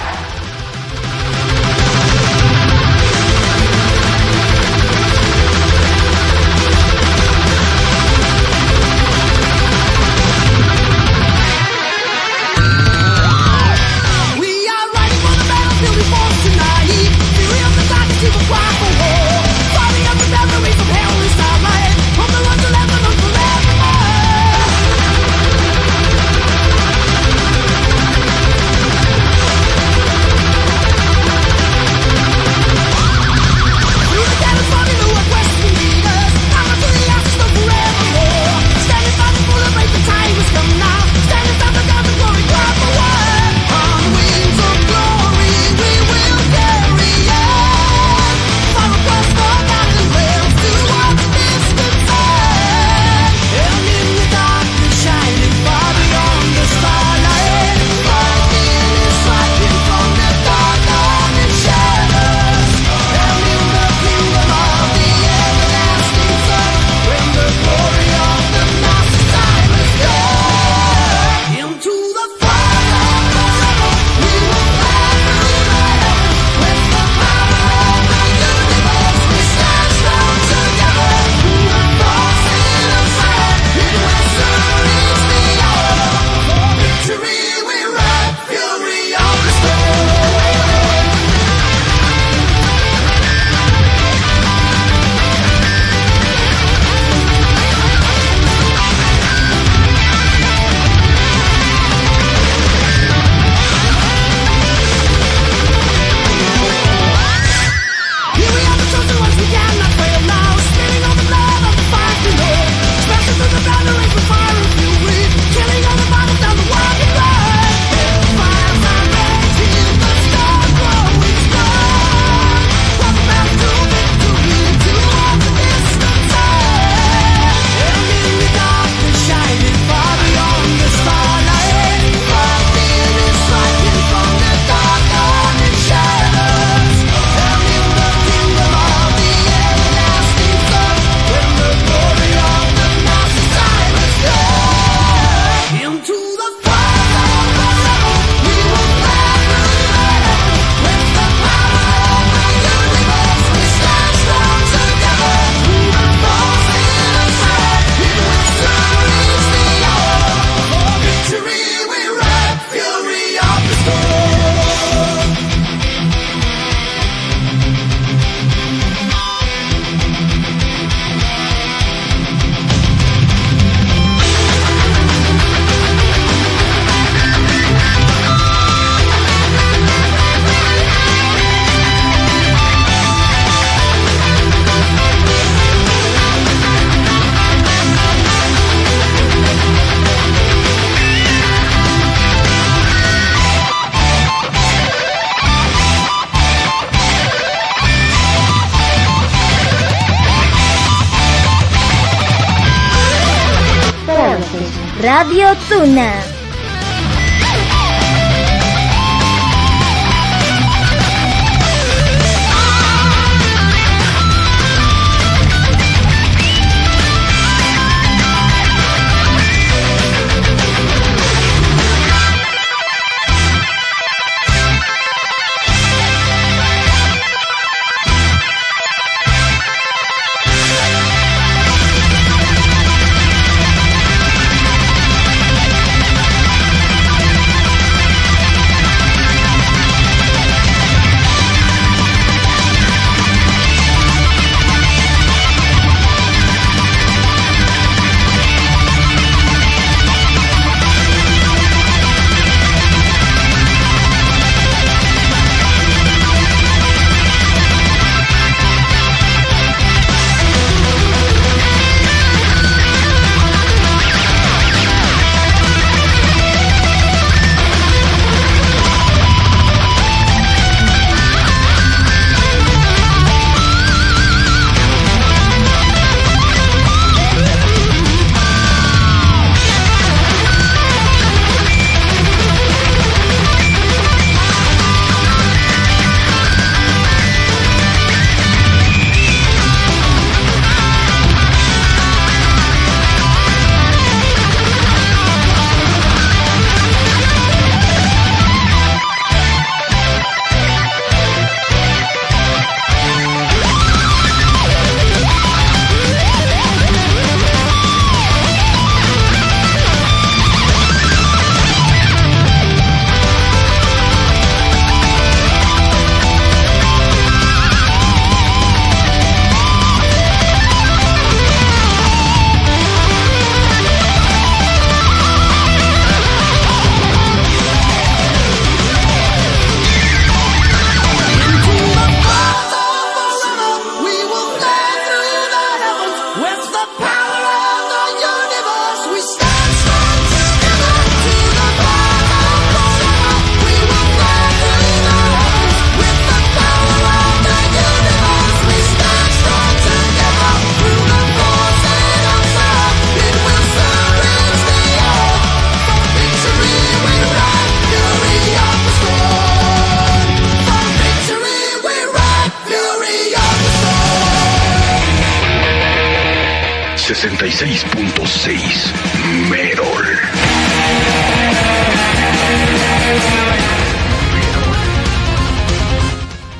Speaker 3: Merol.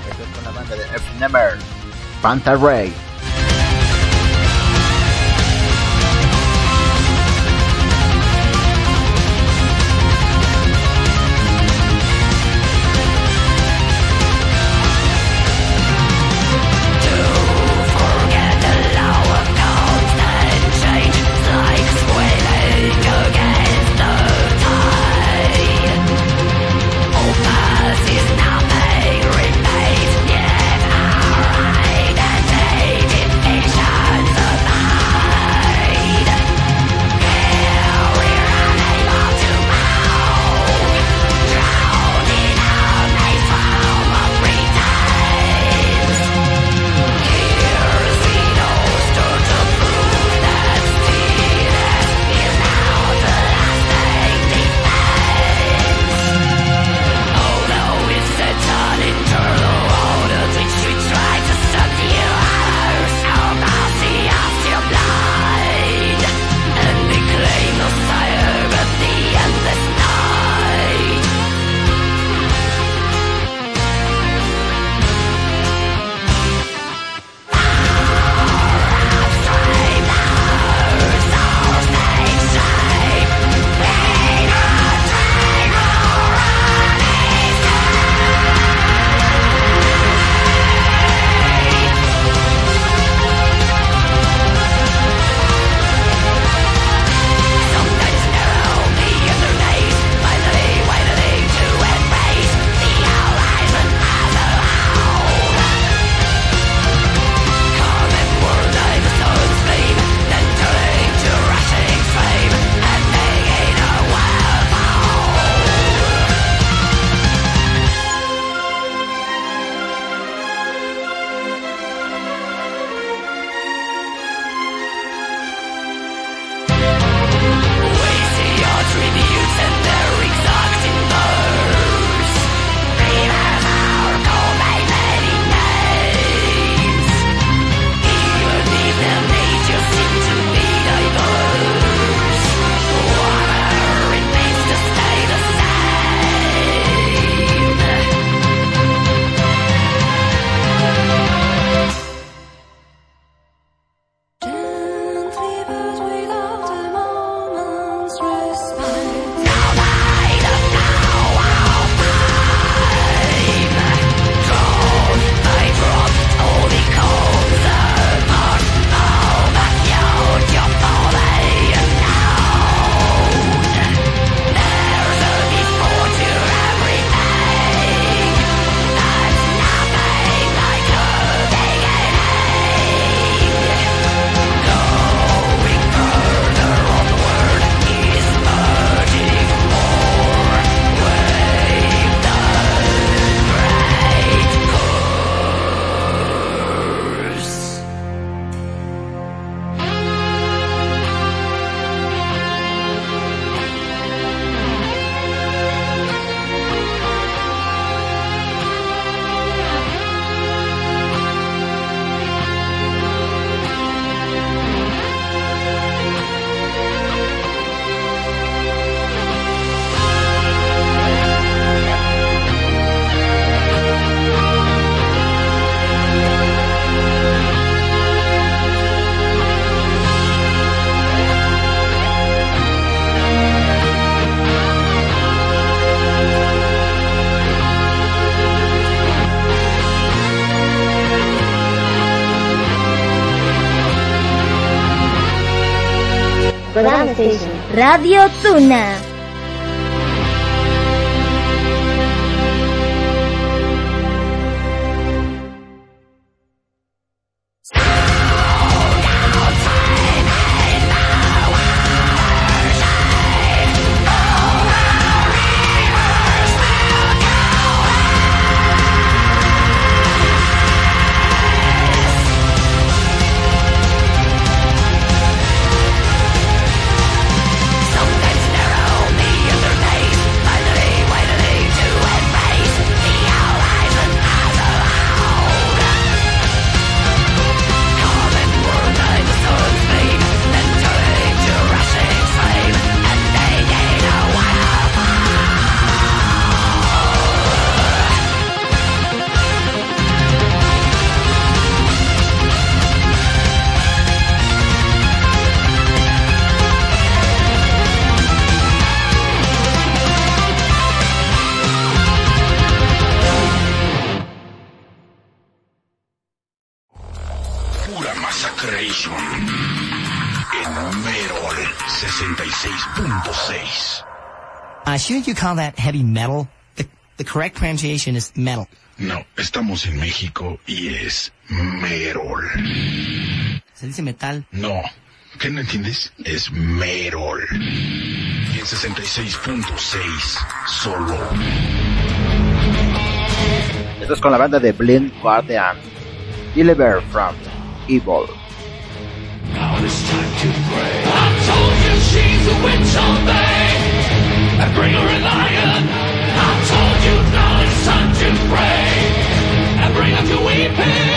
Speaker 9: Esto es con la banda de F. Nemer, Panther Ray.
Speaker 25: Radio Tuna.
Speaker 4: shouldn't you call that heavy metal? The, the correct pronunciation is metal.
Speaker 3: No, estamos en México y es merol.
Speaker 4: ¿Se dice metal?
Speaker 3: No. ¿Qué no entiendes? Es merol. Y en 66.6, solo.
Speaker 9: Esto es con la banda de Blind Guardian. Deliver from Evil.
Speaker 10: Now it's time to pray. I told you she's a witch on bring a lion. I told you, darling son, to pray bring up
Speaker 26: your weeping.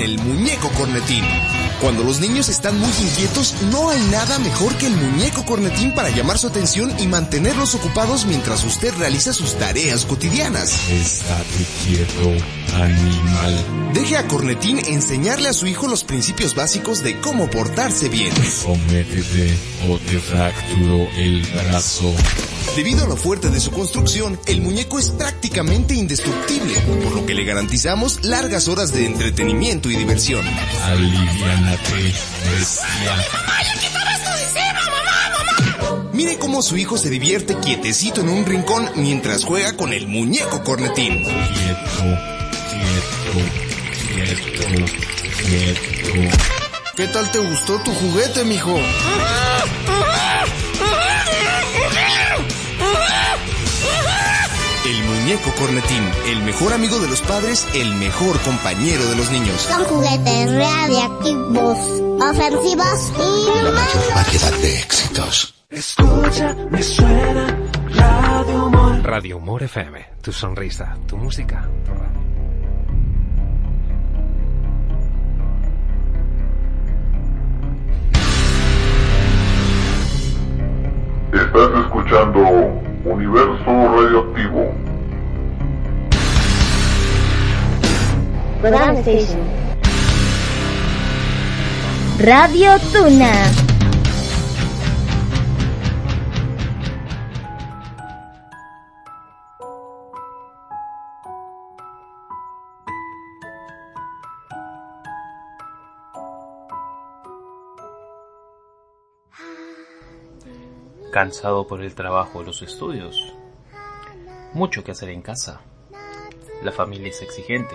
Speaker 26: Con el muñeco cornetín. Cuando los niños están muy inquietos, no hay nada mejor que el muñeco cornetín para llamar su atención y mantenerlos ocupados mientras usted realiza sus tareas cotidianas.
Speaker 27: Estate quieto, animal.
Speaker 26: Deje a Cornetín enseñarle a su hijo los principios básicos de cómo portarse bien.
Speaker 27: Sométete o te fracturo el brazo.
Speaker 26: Debido a lo fuerte de su construcción, el muñeco es prácticamente indestructible, por lo que le garantizamos largas horas de entretenimiento y diversión.
Speaker 27: Aliviánate, bestia.
Speaker 26: Mire cómo su hijo se divierte quietecito en un rincón mientras juega con el muñeco cornetín.
Speaker 27: Quieto, quieto, quieto, quieto.
Speaker 26: ¿Qué tal te gustó tu juguete, mijo? Muñeco cornetín, el mejor amigo de los padres, el mejor compañero de los niños.
Speaker 2: Son juguetes radiactivos, ofensivos y
Speaker 5: Mayor variedad de éxitos.
Speaker 11: Escucha, me suena Radio Humor.
Speaker 14: Radio Humor FM, tu sonrisa, tu música, tu radio.
Speaker 28: Estás escuchando Universo Radioactivo.
Speaker 2: Kodama Station. Radio Tuna.
Speaker 24: Cansado por el trabajo o los estudios. Mucho que hacer en casa. La familia es exigente.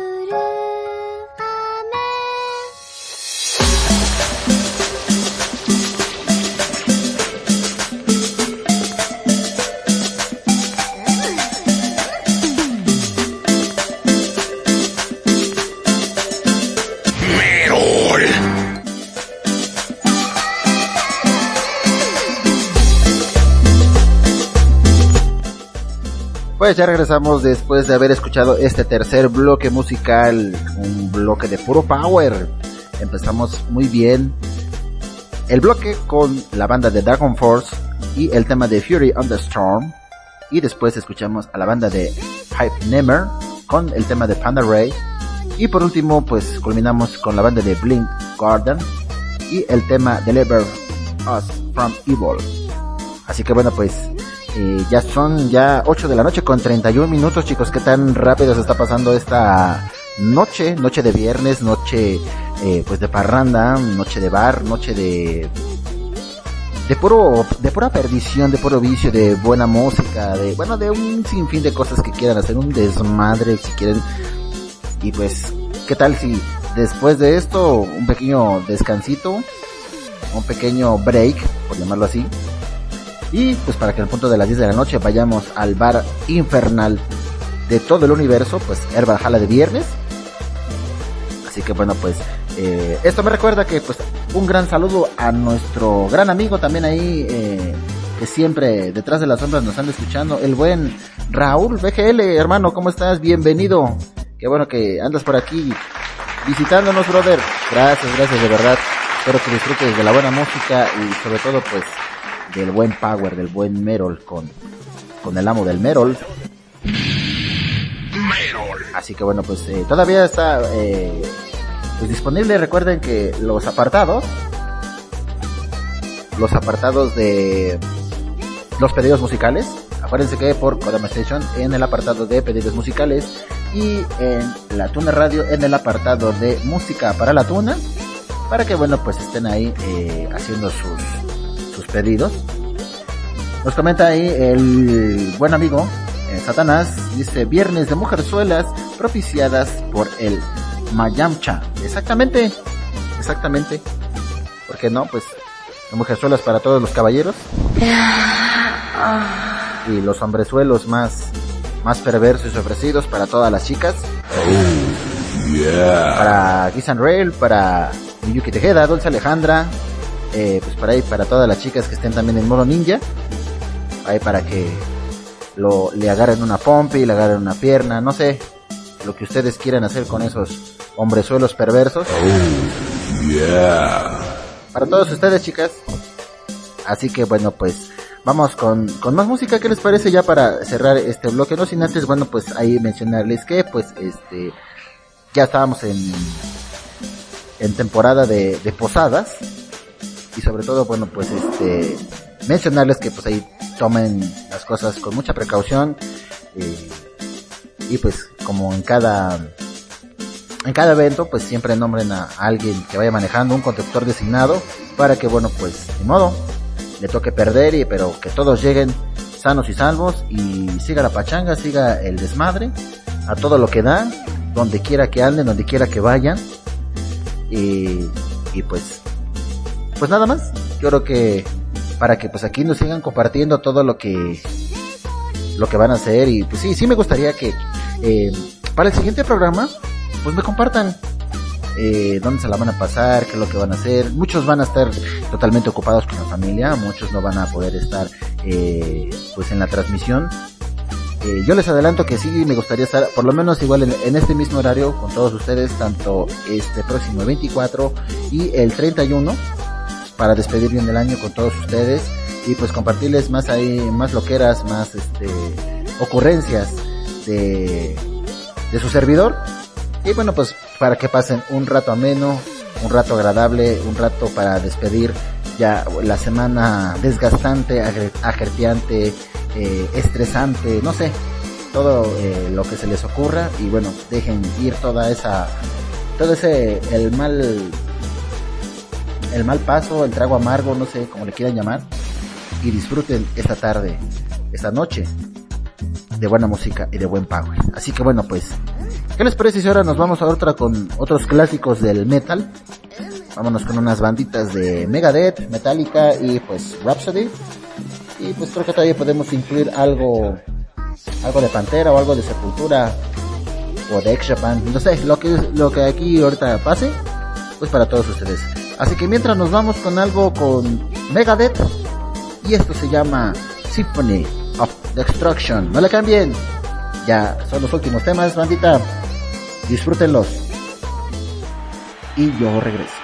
Speaker 9: Pues ya regresamos después de haber escuchado este tercer bloque musical, un bloque de puro power. Empezamos muy bien el bloque con la banda de Dragon Force y el tema de Fury on the Storm. Y después escuchamos a la banda de Hype Nemer con el tema de Panda Ray. Y por último, pues culminamos con la banda de Blink Garden y el tema Deliver Us from Evil. Así que bueno, pues eh, ya son ya 8 de la noche con 31 minutos, chicos. ¿Qué tan rápido se está pasando esta noche? Noche de viernes, noche eh, pues de parranda, noche de bar, noche de de puro de pura perdición, de puro vicio, de buena música, de bueno, de un sinfín de cosas que quieran hacer, un desmadre si quieren. Y pues, ¿qué tal si después de esto un pequeño descansito, un pequeño break, por llamarlo así? Y pues para que al punto de las 10 de la noche vayamos al bar infernal de todo el universo, pues Herbal Jala de viernes. Así que bueno, pues eh, esto me recuerda que pues un gran saludo a nuestro gran amigo también ahí, eh, que siempre detrás de las sombras nos anda escuchando, el buen Raúl BGL, hermano, ¿cómo estás? Bienvenido. Qué bueno que andas por aquí visitándonos, brother. Gracias, gracias de verdad. Espero que disfrutes de la buena música y sobre todo pues del buen power, del buen Merol con, con el amo del Merol. Así que bueno, pues eh, todavía está eh, pues disponible. Recuerden que los apartados, los apartados de los pedidos musicales, acuérdense que por Kodama Station en el apartado de pedidos musicales y en la Tuna Radio en el apartado de música para la Tuna, para que bueno pues estén ahí eh, haciendo sus pedidos. Nos comenta ahí el buen amigo eh, Satanás, dice viernes de mujerzuelas propiciadas por el Mayamcha. Exactamente, exactamente. ¿Por qué no? Pues mujerzuelas para todos los caballeros. y los hombrezuelos más, más perversos y ofrecidos para todas las chicas. Para Kiss and Rail, para Miyuki Tejeda, Dulce Alejandra, eh, pues para ahí, para todas las chicas que estén también en modo ninja. Ahí para que lo, le agarren una pompi, le agarren una pierna, no sé, lo que ustedes quieran hacer con esos hombrezuelos perversos. Para todos ustedes, chicas. Así que bueno, pues vamos con, con más música. ¿Qué les parece ya para cerrar este bloque? No sin antes, bueno, pues ahí mencionarles que pues este ya estábamos en en temporada de, de posadas y sobre todo bueno pues este mencionarles que pues ahí tomen las cosas con mucha precaución eh, y pues como en cada en cada evento pues siempre nombren a alguien que vaya manejando un conductor designado para que bueno pues de modo le toque perder y pero que todos lleguen sanos y salvos y siga la pachanga siga el desmadre a todo lo que da donde quiera que anden donde quiera que vayan y, y pues pues nada más yo creo que para que pues aquí nos sigan compartiendo todo lo que lo que van a hacer y pues sí sí me gustaría que eh, para el siguiente programa pues me compartan eh, dónde se la van a pasar, qué es lo que van a hacer. Muchos van a estar totalmente ocupados con la familia, muchos no van a poder estar eh, pues en la transmisión. Eh, yo les adelanto que sí me gustaría estar por lo menos igual en, en, este mismo horario con todos ustedes, tanto este próximo 24 y el 31 para despedir bien el año con todos ustedes y pues compartirles más ahí, más loqueras, más este ocurrencias de, de su servidor. Y bueno, pues para que pasen un rato ameno, un rato agradable, un rato para despedir ya la semana desgastante, ajerteante, eh, estresante, no sé, todo eh, lo que se les ocurra y bueno, dejen ir toda esa, todo ese, el mal, el mal paso, el trago amargo, no sé, como le quieran llamar, y disfruten esta tarde, esta noche de buena música y de buen power. Así que bueno, pues ¿Qué les parece si ahora nos vamos a otra con otros clásicos del metal? Vámonos con unas banditas de Megadeth, Metallica y pues Rhapsody. Y pues creo que todavía podemos incluir algo, algo de Pantera o algo de Sepultura o de X-Japan. No sé, lo que, lo que aquí ahorita pase, pues para todos ustedes. Así que mientras nos vamos con algo con Megadeth y esto se llama Symphony of Destruction. No le cambien. Ya son los últimos temas, bandita. Disfrútenlos. Y yo regreso.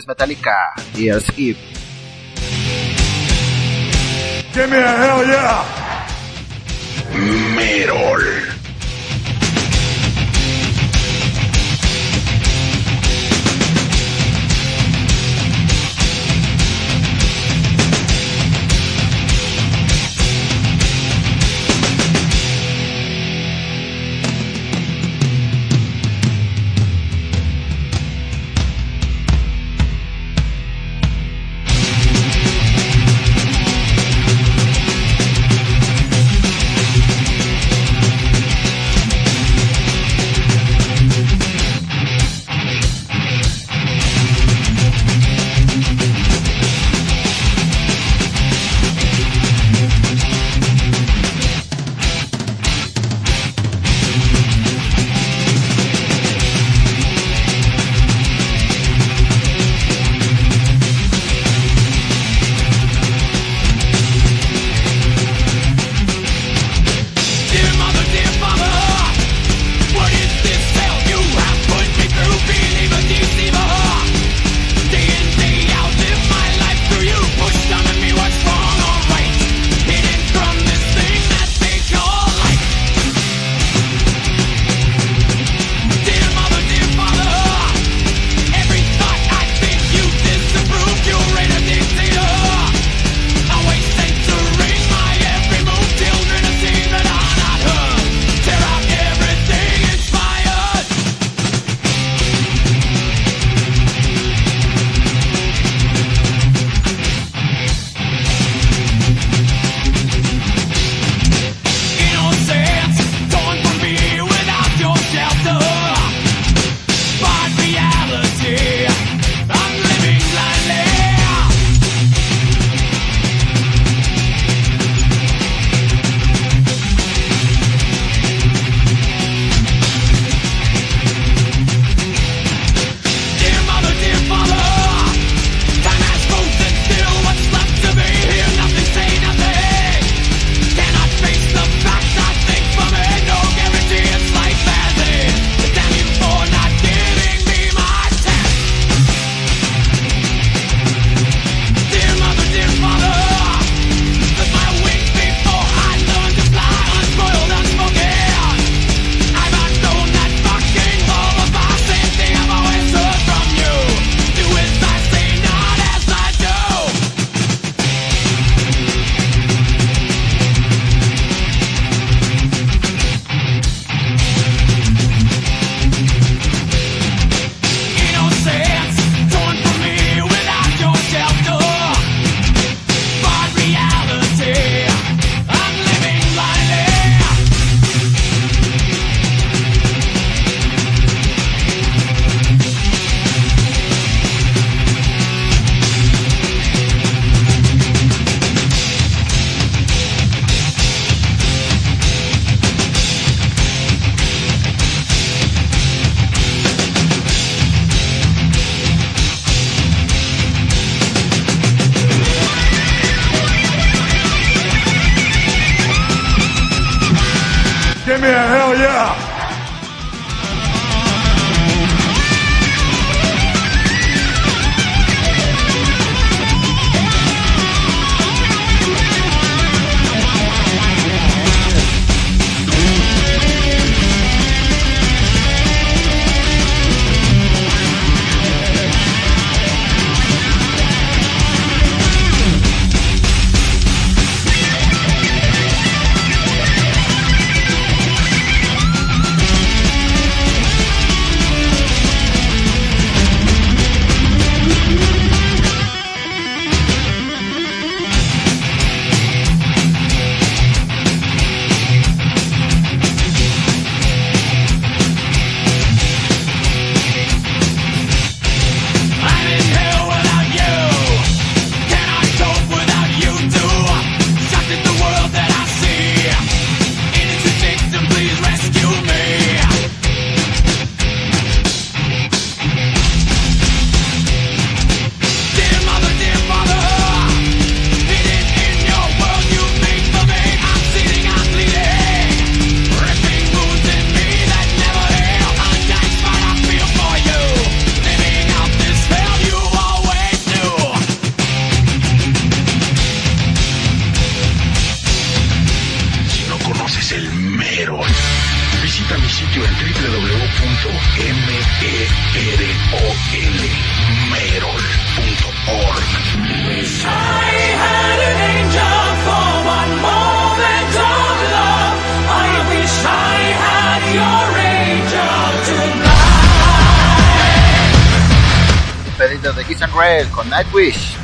Speaker 9: Metal, esto es Metallica, Years Eve.
Speaker 3: Give me a hell yeah!
Speaker 10: Visita mi sitio en www.merol.org. E for one moment of. I wish I had your angel de Kiss and
Speaker 5: Rail con
Speaker 29: Nightwish.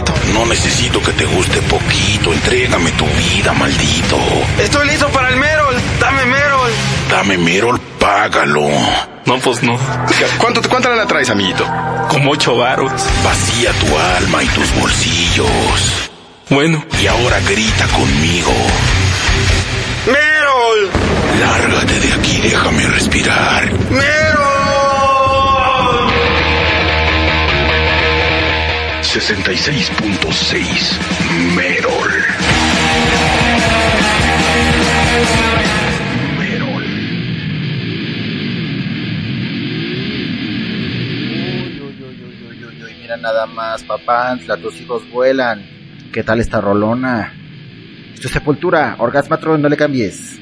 Speaker 29: Poquito.
Speaker 5: No necesito que te guste poquito. Entrégame tu vida, maldito.
Speaker 29: Estoy listo para el merol. Dame merol.
Speaker 5: Dame Merol, págalo.
Speaker 29: No, pues no. ¿Cuánto, ¿Cuánto la traes, amiguito?
Speaker 5: Como ocho varos. Vacía tu alma y tus bolsillos.
Speaker 29: Bueno.
Speaker 5: Y ahora grita conmigo.
Speaker 29: ¡Merol!
Speaker 5: Lárgate de aquí, déjame respirar.
Speaker 29: ¡Merol!
Speaker 5: 66.6 Merol. Merol.
Speaker 9: Uy, uy, uy, mira nada más, papá, los hijos vuelan. ¿Qué tal esta rolona?
Speaker 10: Esto sepultura, orgasmatron, no le cambies.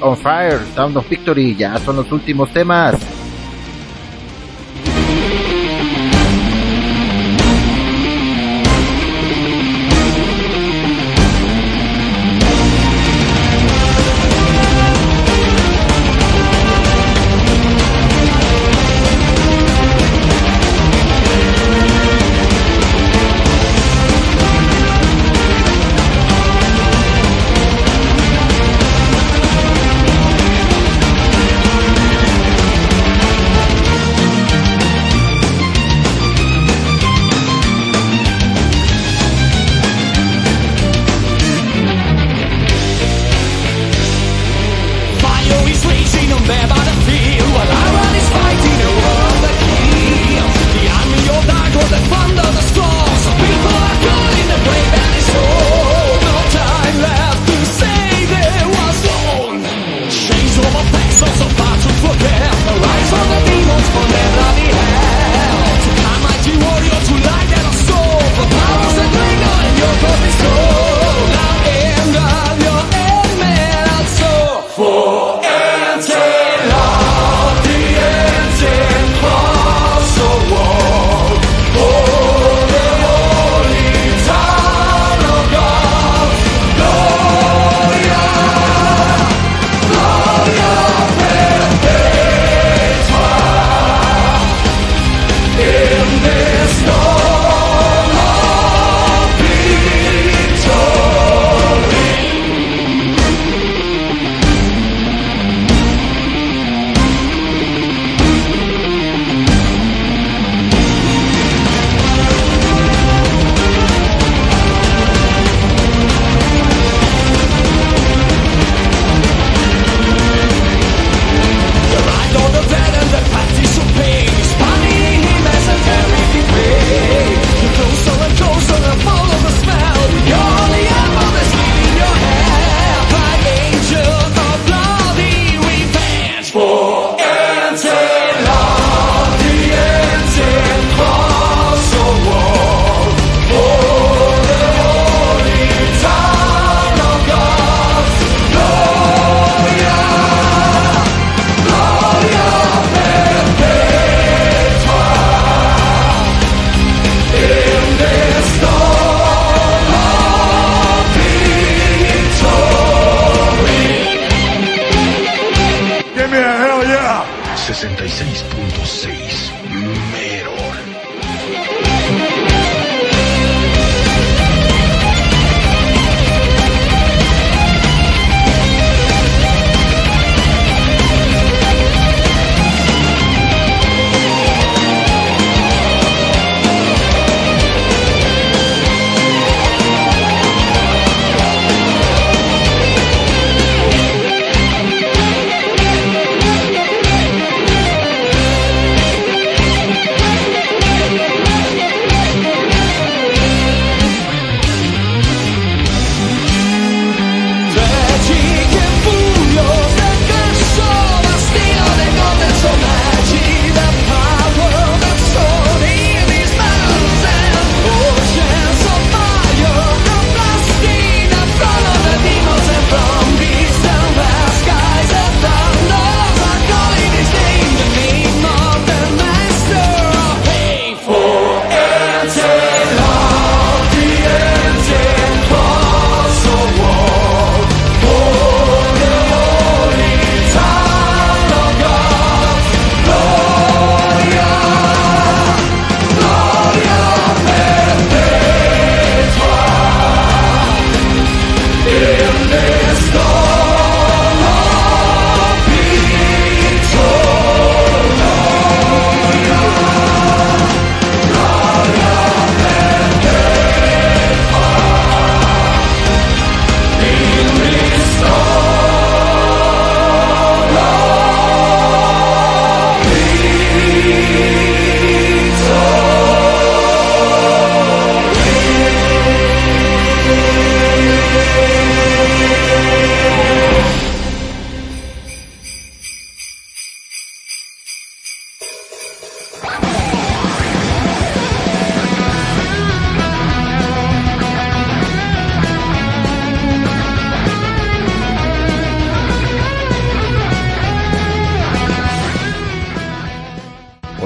Speaker 10: On Fire, Sound of Victory, ya son los últimos temas.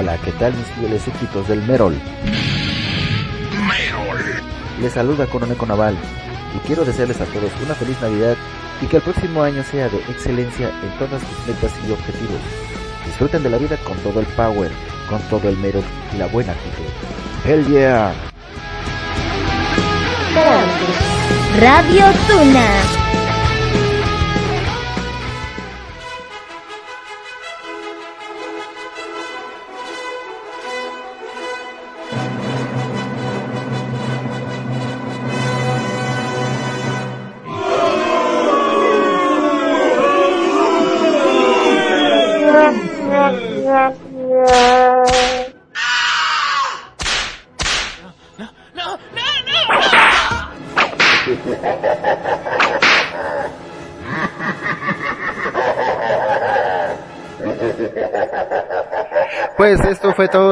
Speaker 9: Musicales y de los éxitos del Merol. Les saluda Coroneco Naval y quiero desearles a todos una feliz Navidad y que el próximo año sea de excelencia en todas sus metas y objetivos. Disfruten de la vida con todo el power, con todo el Merol y la buena actitud. Hell yeah!
Speaker 2: Radio Tuna.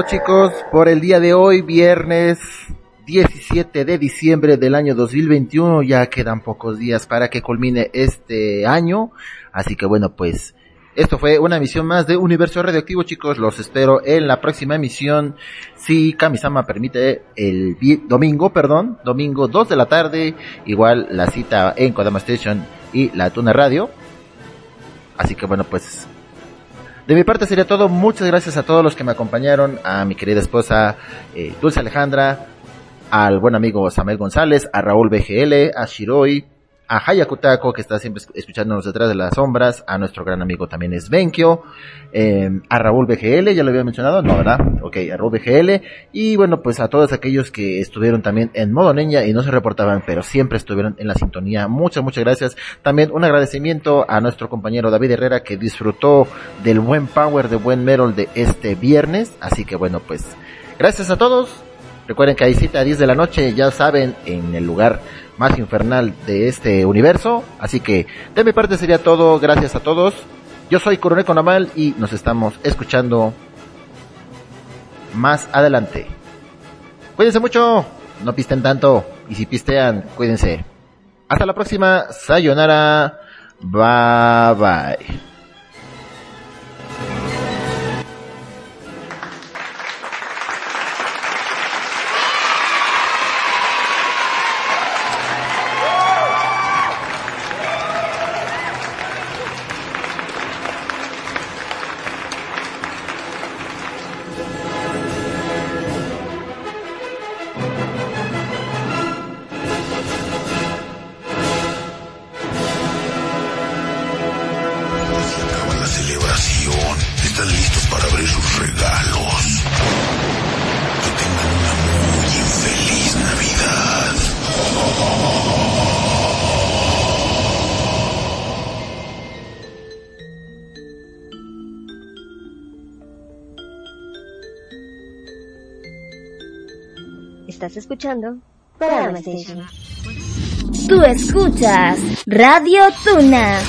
Speaker 9: Chicos por el día de hoy, viernes 17 de diciembre del año 2021. Ya quedan pocos días para que culmine este año. Así que bueno, pues esto fue una emisión más de Universo Radioactivo chicos. Los espero en la próxima emisión. Si Kamisama permite el domingo, perdón, domingo 2 de la tarde. Igual la cita en Kodama Station y la Tuna Radio. Así que bueno, pues de mi parte sería todo. Muchas gracias a todos los que me acompañaron, a mi querida esposa eh, Dulce Alejandra, al buen amigo Samuel González, a Raúl BGL, a Shiroi, a Hayakutako, que está siempre es- escuchándonos detrás de las sombras, a nuestro gran amigo también es Benkyo, eh, a Raúl BGL, ya lo había mencionado, no, ¿verdad? Ok, a Raúl BGL, y bueno, pues a todos aquellos que estuvieron también en modo niña y no se reportaban, pero siempre estuvieron en la sintonía. Muchas, muchas gracias. También un agradecimiento a nuestro compañero David Herrera que disfrutó del buen power, de buen metal de este viernes, así que bueno, pues gracias a todos. Recuerden que hay cita a 10 de la noche, ya saben, en el lugar más infernal de este universo. Así que de mi parte sería todo. Gracias a todos. Yo soy Coronel Conamal y nos estamos escuchando más adelante. Cuídense mucho, no pisten tanto. Y si pistean, cuídense. Hasta la próxima. Sayonara. Bye bye.
Speaker 2: Escuchando Kodama Station. Tú escuchas Radio Tuna.